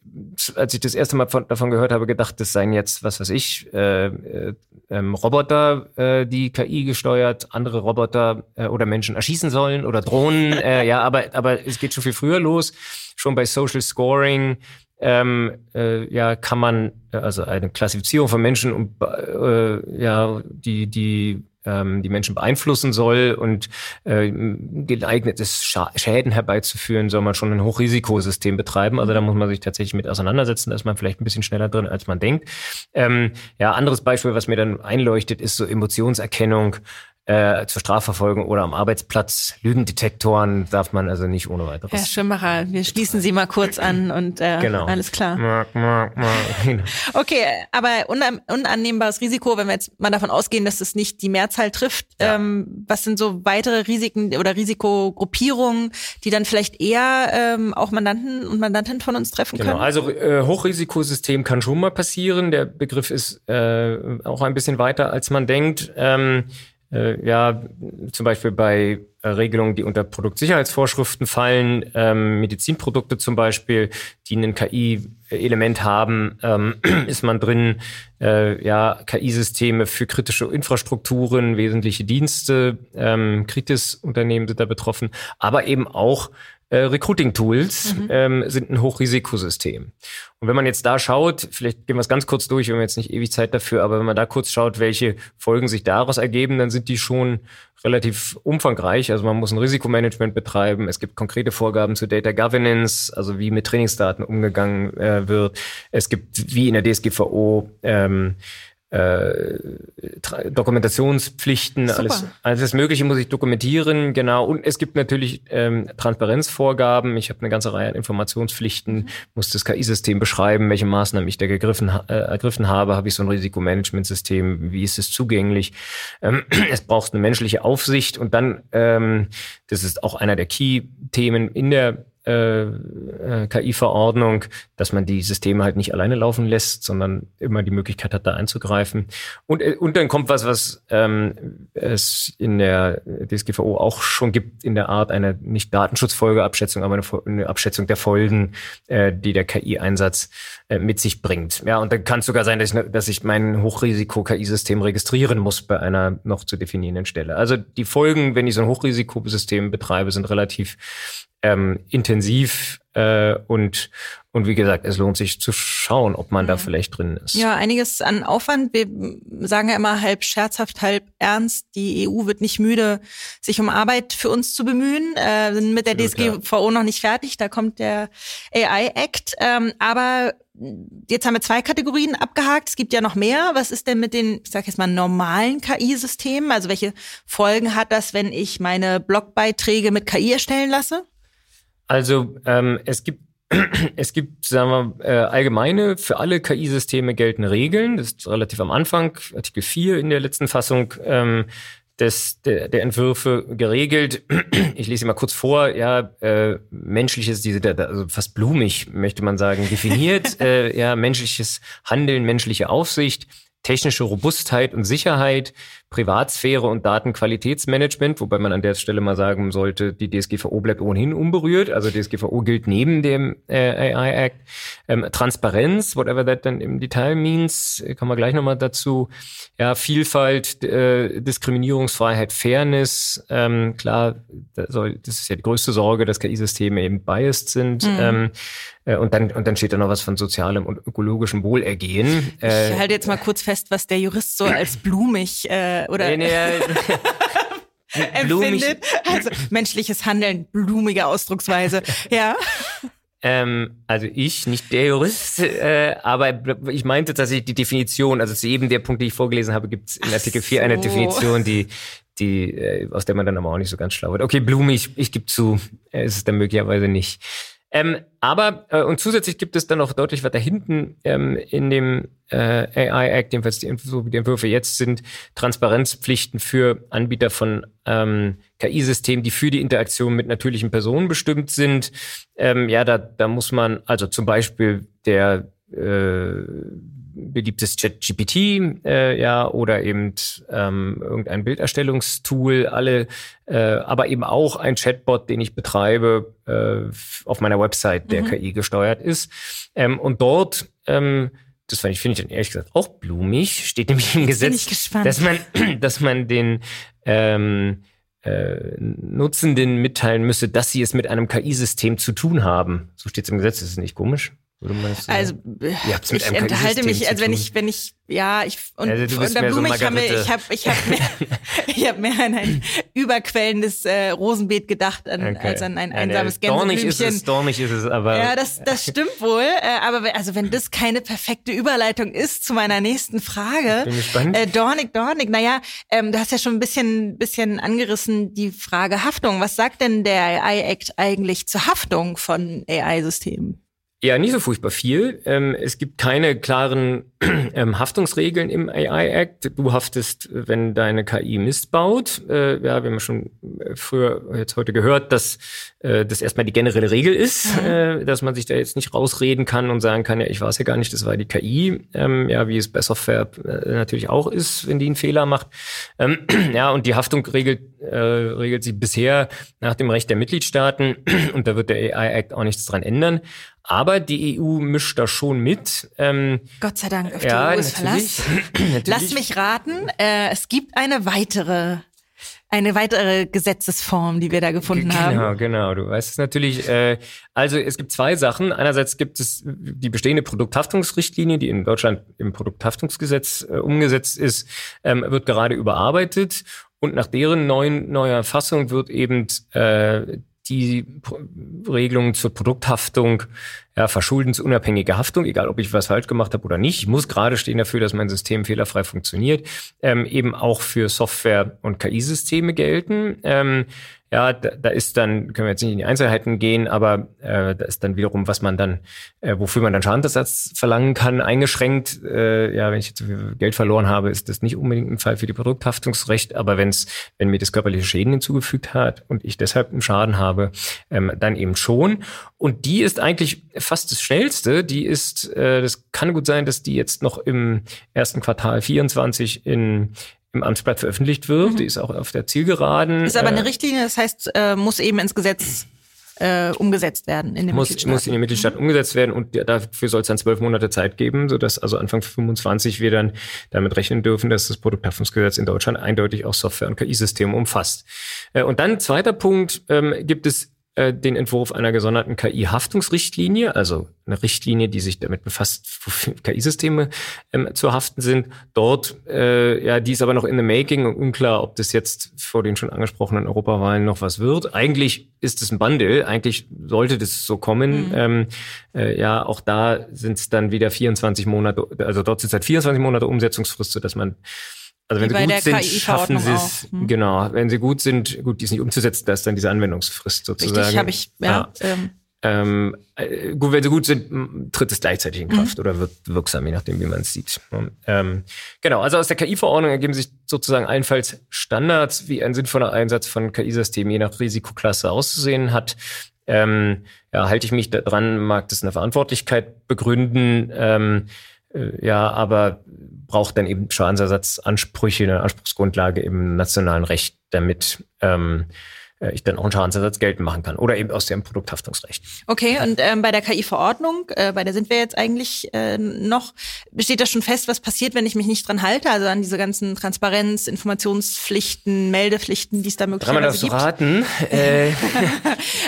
als ich das erste Mal von, davon gehört habe, gedacht, das seien jetzt, was weiß ich, äh, äh, ähm, Roboter, äh, die KI gesteuert, andere Roboter äh, oder Menschen erschießen sollen oder Drohnen. äh, ja, aber, aber es geht schon viel früher los. Schon bei Social Scoring ähm, äh, ja, kann man äh, also eine Klassifizierung von Menschen und äh, ja, die die ähm, die Menschen beeinflussen soll und äh, geeignetes Schäden herbeizuführen, soll man schon ein Hochrisikosystem betreiben. Also da muss man sich tatsächlich mit auseinandersetzen, da ist man vielleicht ein bisschen schneller drin, als man denkt. Ähm, ja, anderes Beispiel, was mir dann einleuchtet, ist so Emotionserkennung äh, zur Strafverfolgung oder am Arbeitsplatz. Lügendetektoren darf man also nicht ohne weiteres. Herr Schimmacher, wir schließen Sie mal kurz an und äh, genau. alles klar. Genau. Okay, aber unan unannehmbares Risiko, wenn wir jetzt mal davon ausgehen, dass es nicht die Mehrzahl trifft, ja. ähm, was sind so weitere Risiken oder Risikogruppierungen, die dann vielleicht eher ähm, auch Mandanten und Mandantinnen von uns treffen genau. können? Also äh, Hochrisikosystem kann schon mal passieren. Der Begriff ist äh, auch ein bisschen weiter, als man denkt. Ähm, äh, ja, zum Beispiel bei Regelungen, die unter Produktsicherheitsvorschriften fallen, ähm, Medizinprodukte zum Beispiel, die ein KI-Element haben, ähm, ist man drin, äh, ja, KI-Systeme für kritische Infrastrukturen, wesentliche Dienste, ähm, Kritis-Unternehmen sind da betroffen, aber eben auch äh, Recruiting-Tools mhm. ähm, sind ein Hochrisikosystem. Und wenn man jetzt da schaut, vielleicht gehen wir es ganz kurz durch, wir haben jetzt nicht ewig Zeit dafür, aber wenn man da kurz schaut, welche Folgen sich daraus ergeben, dann sind die schon relativ umfangreich. Also man muss ein Risikomanagement betreiben. Es gibt konkrete Vorgaben zu Data Governance, also wie mit Trainingsdaten umgegangen äh, wird. Es gibt wie in der DSGVO ähm, äh, Dokumentationspflichten, Super. alles, alles Mögliche muss ich dokumentieren, genau. Und es gibt natürlich ähm, Transparenzvorgaben. Ich habe eine ganze Reihe an Informationspflichten, mhm. muss das KI-System beschreiben, welche Maßnahmen ich da gegriffen, äh, ergriffen habe. Habe ich so ein Risikomanagementsystem? Wie ist es zugänglich? Ähm, es braucht eine menschliche Aufsicht und dann, ähm, das ist auch einer der Key-Themen in der äh, äh, KI-Verordnung, dass man die Systeme halt nicht alleine laufen lässt, sondern immer die Möglichkeit hat, da einzugreifen. Und, äh, und dann kommt was, was ähm, es in der DSGVO auch schon gibt, in der Art einer nicht Datenschutzfolgeabschätzung, aber eine, eine Abschätzung der Folgen, äh, die der KI-Einsatz äh, mit sich bringt. Ja, und dann kann es sogar sein, dass ich, dass ich mein Hochrisiko-KI-System registrieren muss bei einer noch zu definierenden Stelle. Also die Folgen, wenn ich so ein Hochrisikosystem betreibe, sind relativ ähm, intensiv Äh, und, und wie gesagt, es lohnt sich zu schauen, ob man da vielleicht drin ist. Ja, einiges an Aufwand. Wir sagen ja immer halb scherzhaft, halb ernst. Die EU wird nicht müde, sich um Arbeit für uns zu bemühen. Äh, sind mit der DSGVO noch nicht fertig. Da kommt der AI Act. Ähm, aber jetzt haben wir zwei Kategorien abgehakt. Es gibt ja noch mehr. Was ist denn mit den, ich sag jetzt mal, normalen KI-Systemen? Also welche Folgen hat das, wenn ich meine Blogbeiträge mit KI erstellen lasse? Also ähm, es gibt es gibt, sagen wir, äh, allgemeine für alle KI-Systeme geltende Regeln. Das ist relativ am Anfang, Artikel 4 in der letzten Fassung ähm, des, der, der Entwürfe geregelt. Ich lese sie mal kurz vor. Ja, äh, menschliches, diese, also fast blumig möchte man sagen, definiert. äh, ja, menschliches Handeln, menschliche Aufsicht, technische Robustheit und Sicherheit, Privatsphäre und Datenqualitätsmanagement, wobei man an der Stelle mal sagen sollte, die DSGVO bleibt ohnehin unberührt. Also DSGVO gilt neben dem äh, AI Act. Ähm, Transparenz, whatever that dann im Detail means, äh, kommen wir gleich nochmal dazu. Ja, Vielfalt, äh, Diskriminierungsfreiheit, Fairness. Ähm, klar, da soll, das ist ja die größte Sorge, dass KI-Systeme eben biased sind. Mhm. Ähm, äh, und dann, und dann steht da noch was von sozialem und ökologischem Wohlergehen. Äh, Ich halte jetzt mal kurz fest, was der Jurist so als blumig äh, oder nee, nee, blumig, empfindet. Also menschliches Handeln, blumige Ausdrucksweise. Ja. Ähm, also ich, nicht der Jurist, äh, aber ich meinte tatsächlich die Definition, also zu jedem der Punkte, die ich vorgelesen habe, gibt es in Artikel 4 eine. Definition, die, die, äh, aus der man dann aber auch nicht so ganz schlau wird. Okay, blumig, ich gebe zu, äh, ist es dann möglicherweise nicht. Ähm, aber, äh, und zusätzlich gibt es dann noch deutlich weiter hinten ähm, in dem äh, AI Act, jedenfalls die, so wie die Entwürfe jetzt sind, Transparenzpflichten für Anbieter von ähm, KI-Systemen, die für die Interaktion mit natürlichen Personen bestimmt sind. Ähm, ja, da, da muss man, also zum Beispiel der äh, beliebtes ChatGPT, äh, ja, oder eben ähm, irgendein Bilderstellungstool, alle, äh, aber eben auch ein Chatbot, den ich betreibe äh, auf meiner Website, der Mhm. KI gesteuert ist. Ähm, und dort, ähm, das fand ich, finde ich dann ehrlich gesagt auch blumig, steht nämlich im Gesetz, dass man, dass man den ähm, äh, Nutzenden mitteilen müsse, dass sie es mit einem KI-System zu tun haben. So steht es im Gesetz. Ist das nicht komisch? So Also mit ich enthalte mich, also wenn ich, wenn ich, ja, ich und Also bist unter mehr so wir, Margarete. ich habe, ich habe mehr, ich habe mehr an ein überquellendes äh, Rosenbeet gedacht, an, als an ein Ja, einsames nee, Dornig ist Gänseblümchen. es, dornig ist es, aber Ja, das, das stimmt wohl. Äh, aber also wenn das keine perfekte Überleitung ist zu meiner nächsten Frage. Bin gespannt. Äh, Dornig, Dornig, naja, ähm, du hast ja schon ein bisschen, bisschen angerissen die Frage Haftung. Was sagt denn der AI-Act eigentlich zur Haftung von AI-Systemen? Ja, nicht so furchtbar viel. Ähm, es gibt keine klaren ähm, Haftungsregeln im AI-Act. Du haftest, wenn deine KI Mist baut. Äh, ja, wir haben schon äh, früher jetzt heute gehört, dass äh, das erstmal die generelle Regel ist, äh, dass man sich da jetzt nicht rausreden kann und sagen kann, ja, ich weiß ja gar nicht, das war die KI. Ähm, ja, wie es bei Software äh, natürlich auch ist, wenn die einen Fehler macht. Ähm, ja, und die Haftung regelt, äh, regelt sich bisher nach dem Recht der Mitgliedstaaten und da wird der AI-Act auch nichts dran ändern. Aber die EU mischt da schon mit. Ähm, Gott sei Dank, auf ja, die EU ist natürlich. Verlass. natürlich. Lass mich raten, äh, es gibt eine weitere, eine weitere Gesetzesform, die wir da gefunden haben. Genau, genau. Du weißt es natürlich. Äh, also es gibt zwei Sachen. Einerseits gibt es die bestehende Produkthaftungsrichtlinie, die in Deutschland im Produkthaftungsgesetz äh, umgesetzt ist, ähm, wird gerade überarbeitet. Und nach deren neuen neuer Fassung wird eben äh, die Pro Regelung zur Produkthaftung, ja, verschuldensunabhängige Haftung, egal ob ich was falsch gemacht habe oder nicht. Ich muss gerade stehen dafür, dass mein System fehlerfrei funktioniert, ähm, eben auch für Software- und KI-Systeme gelten. Ähm, ja, da, da ist dann, können wir jetzt nicht in die Einzelheiten gehen, aber äh, da ist dann wiederum, was man dann, äh, wofür man dann Schadensersatz verlangen kann, eingeschränkt. Äh, ja, wenn ich jetzt so viel Geld verloren habe, ist das nicht unbedingt ein Fall für die Produkthaftungsrecht, aber wenn's, wenn mir das körperliche Schäden hinzugefügt hat und ich deshalb einen Schaden habe, ähm, dann eben schon. Und die ist eigentlich fast das Schnellste. Die ist, äh, das kann gut sein, dass die jetzt noch im ersten Quartal 24 in im Amtsblatt veröffentlicht wird. Die ist auch auf der Zielgeraden. Mhm. Ist aber Äh, eine Richtlinie, das heißt, äh, muss eben ins Gesetz äh, umgesetzt werden in den muss, Mitgliedstaaten. muss in den Mitgliedstaaten umgesetzt werden und dafür soll es dann zwölf Monate Zeit geben, sodass also Anfang 25 wir dann damit rechnen dürfen, dass das Produkthaftungsgesetz in Deutschland eindeutig auch Software- und KI-Systeme umfasst. Äh, Und dann zweiter Punkt, ähm, gibt es äh, den Entwurf einer gesonderten KI-Haftungsrichtlinie, also eine Richtlinie, die sich damit befasst, wofür KI-Systeme ähm, zu haften sind. Dort, äh, ja, die ist aber noch in the making und unklar, ob das jetzt vor den schon angesprochenen Europawahlen noch was wird. Eigentlich ist es ein Bundle, eigentlich sollte das so kommen. Mhm. Ähm, äh, ja, auch da sind es dann wieder 24 Monate, also dort sind es halt 24 Monate Umsetzungsfrist, so dass man also wenn sie gut sind, schaffen sie es. Hm. Genau, wenn sie gut sind, gut, die ist nicht umzusetzen, da ist dann diese Anwendungsfrist sozusagen. Richtig, habe ich, ja. ja. Ähm. Ähm, äh, gut, wenn sie gut sind, tritt es gleichzeitig in Kraft mhm. oder wird wirksam, je nachdem, wie man es sieht. Ähm, genau, also aus der KI-Verordnung ergeben sich sozusagen allenfalls Standards, wie ein sinnvoller Einsatz von KI-Systemen je nach Risikoklasse auszusehen hat. Ähm, ja, halte ich mich da dran, mag das eine Verantwortlichkeit begründen. Äh, ja, aber braucht dann eben Schadensersatzansprüche, eine Anspruchsgrundlage im nationalen Recht, damit ähm, äh, ich dann auch einen Schadensersatz geltend machen kann oder eben aus dem Produkthaftungsrecht. Okay, und ähm, bei der KI-Verordnung, äh, bei der sind wir jetzt eigentlich äh, noch, besteht das schon fest, was passiert, wenn ich mich nicht dran halte, also an diese ganzen Transparenz, Informationspflichten, Meldepflichten, die es da möglicherweise gibt? raten. Äh.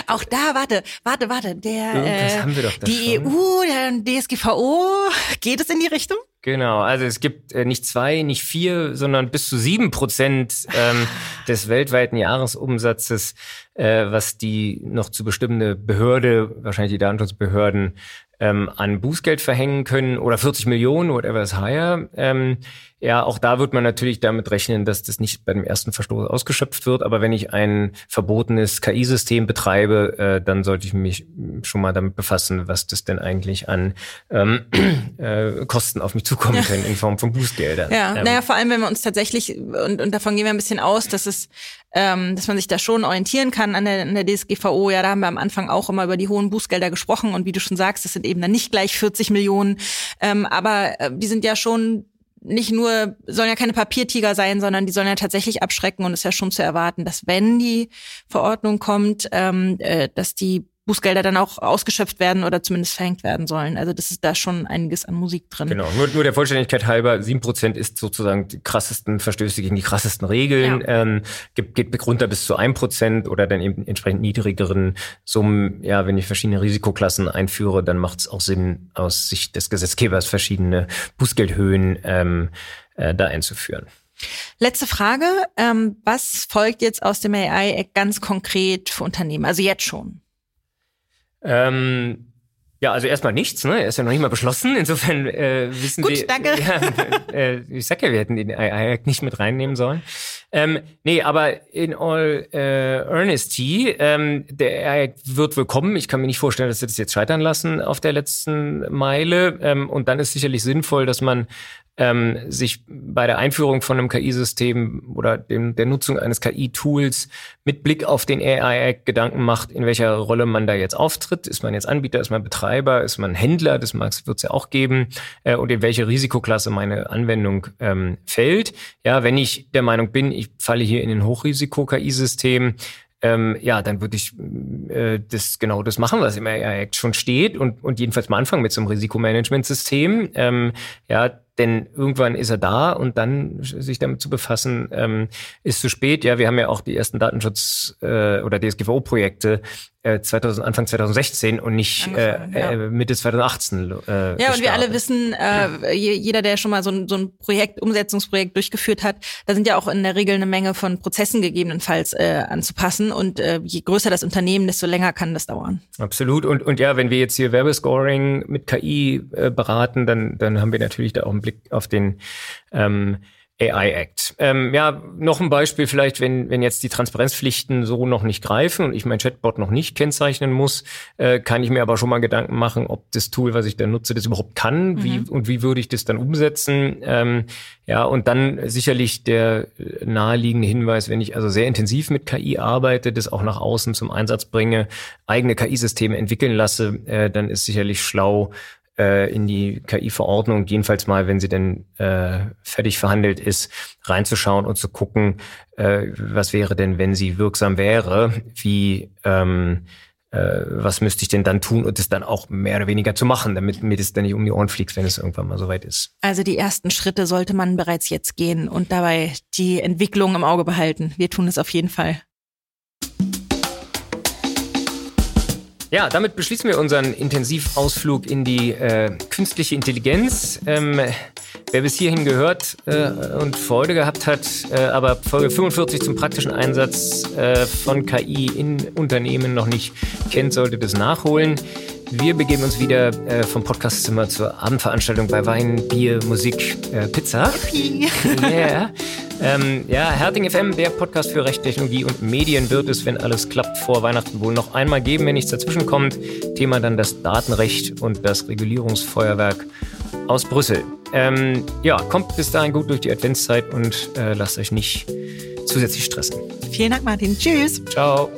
auch da, warte, warte, warte, der, äh, die schon. EU, der DSGVO, geht es in die Richtung? Genau, also es gibt äh, nicht zwei, nicht vier, sondern bis zu sieben Prozent ähm, des weltweiten Jahresumsatzes, äh, was die noch zu bestimmende Behörde, wahrscheinlich die Datenschutzbehörden, ähm, an Bußgeld verhängen können oder 40 Millionen, whatever is higher. Ähm, ja, auch da wird man natürlich damit rechnen, dass das nicht beim ersten Verstoß ausgeschöpft wird. Aber wenn ich ein verbotenes KI-System betreibe, äh, dann sollte ich mich schon mal damit befassen, was das denn eigentlich an ähm, äh, Kosten auf mich zukommen können in Form von Bußgeldern. Ja, ähm, naja, vor allem, wenn wir uns tatsächlich, und, und davon gehen wir ein bisschen aus, dass es ähm, dass man sich da schon orientieren kann an der, an der DSGVO. Ja, da haben wir am Anfang auch immer über die hohen Bußgelder gesprochen und wie du schon sagst, das sind eben dann nicht gleich 40 Millionen, ähm, aber äh, die sind ja schon nicht nur, sollen ja keine Papiertiger sein, sondern die sollen ja tatsächlich abschrecken und es ist ja schon zu erwarten, dass wenn die Verordnung kommt, ähm, äh, dass die Bußgelder dann auch ausgeschöpft werden oder zumindest verhängt werden sollen. Also das ist da schon einiges an Musik drin. Genau, nur, nur der Vollständigkeit halber, sieben Prozent ist sozusagen die krassesten Verstöße gegen die krassesten Regeln, ja. ähm, geht, geht runter bis zu ein Prozent oder dann eben entsprechend niedrigeren Summen. Ja, wenn ich verschiedene Risikoklassen einführe, dann macht es auch Sinn, aus Sicht des Gesetzgebers verschiedene Bußgeldhöhen ähm, äh, da einzuführen. Letzte Frage. Ähm, was folgt jetzt aus dem AI ganz konkret für Unternehmen? Also jetzt schon. Ähm, ja, also erstmal nichts, ne? Er ist ja noch nicht mal beschlossen. Insofern äh, wissen Gut, wir. danke. Ja, äh, ich sag ja, wir hätten den AI-Act nicht mit reinnehmen sollen. Ähm, nee, aber in all äh, earnesty, ähm, der wird wohl kommen. Ich kann mir nicht vorstellen, dass sie das jetzt scheitern lassen auf der letzten Meile. Ähm, und dann ist sicherlich sinnvoll, dass man ähm, sich bei der Einführung von einem KI-System oder dem, der Nutzung eines KI-Tools mit Blick auf den AI-Act Gedanken macht, in welcher Rolle man da jetzt auftritt. Ist man jetzt Anbieter, ist man Betreiber, ist man Händler, das wird es ja auch geben, äh, und in welche Risikoklasse meine Anwendung ähm, fällt. Ja, wenn ich der Meinung bin, ich falle hier in den Hochrisiko-KI-System, ähm, ja, dann würde ich äh, das genau das machen, was im AI Act schon steht und, und jedenfalls mal anfangen mit so einem Risikomanagementsystem. Ähm, ja, denn irgendwann ist er da und dann sich damit zu befassen, ähm, ist zu spät. Ja, wir haben ja auch die ersten Datenschutz- äh, oder DSGVO-Projekte 2000, äh, Anfang 2016 und nicht äh, ja. äh, Mitte 2018. Äh, ja, gestartet. und wir alle wissen, äh, jeder, der schon mal so ein, so ein Projekt, Umsetzungsprojekt durchgeführt hat, da sind ja auch in der Regel eine Menge von Prozessen gegebenenfalls äh, anzupassen. Und äh, je größer das Unternehmen, desto länger kann das dauern. Absolut. Und, und ja, wenn wir jetzt hier Werbescoring mit KI äh, beraten, dann, dann haben wir natürlich da auch einen Blick auf den ähm, AI Act. Ähm, ja, noch ein Beispiel vielleicht, wenn, wenn jetzt die Transparenzpflichten so noch nicht greifen und ich mein Chatbot noch nicht kennzeichnen muss, äh, kann ich mir aber schon mal Gedanken machen, ob das Tool, was ich da nutze, das überhaupt kann, mhm. wie und wie würde ich das dann umsetzen. Ähm, ja, und dann sicherlich der naheliegende Hinweis, wenn ich also sehr intensiv mit KI arbeite, das auch nach außen zum Einsatz bringe, eigene KI-Systeme entwickeln lasse, äh, dann ist sicherlich schlau, äh, in die KI-Verordnung, jedenfalls mal, wenn sie denn äh, fertig verhandelt ist, reinzuschauen und zu gucken, äh, was wäre denn, wenn sie wirksam wäre, wie ähm, äh, was müsste ich denn dann tun und es dann auch mehr oder weniger zu machen, damit mir das dann nicht um die Ohren fliegt, wenn es irgendwann mal soweit ist. Also die ersten Schritte sollte man bereits jetzt gehen und dabei die Entwicklung im Auge behalten. Wir tun es auf jeden Fall. Ja, damit beschließen wir unseren Intensivausflug in die äh, künstliche Intelligenz. Ähm, wer bis hierhin gehört äh, und Freude gehabt hat, äh, aber Folge 45 zum praktischen Einsatz äh, von KI in Unternehmen noch nicht kennt, sollte das nachholen. Wir begeben uns wieder äh, vom Podcastzimmer zur Abendveranstaltung bei Wein, Bier, Musik, äh, Pizza. yeah. Ähm, ja, Herting FM, der Podcast für Recht, Technologie und Medien wird es, wenn alles klappt, vor Weihnachten wohl noch einmal geben, wenn nichts dazwischen kommt. Thema dann das Datenrecht und das Regulierungsfeuerwerk aus Brüssel. Ähm, ja, kommt bis dahin gut durch die Adventszeit und äh, lasst euch nicht zusätzlich stressen. Vielen Dank, Martin. Tschüss. Ciao.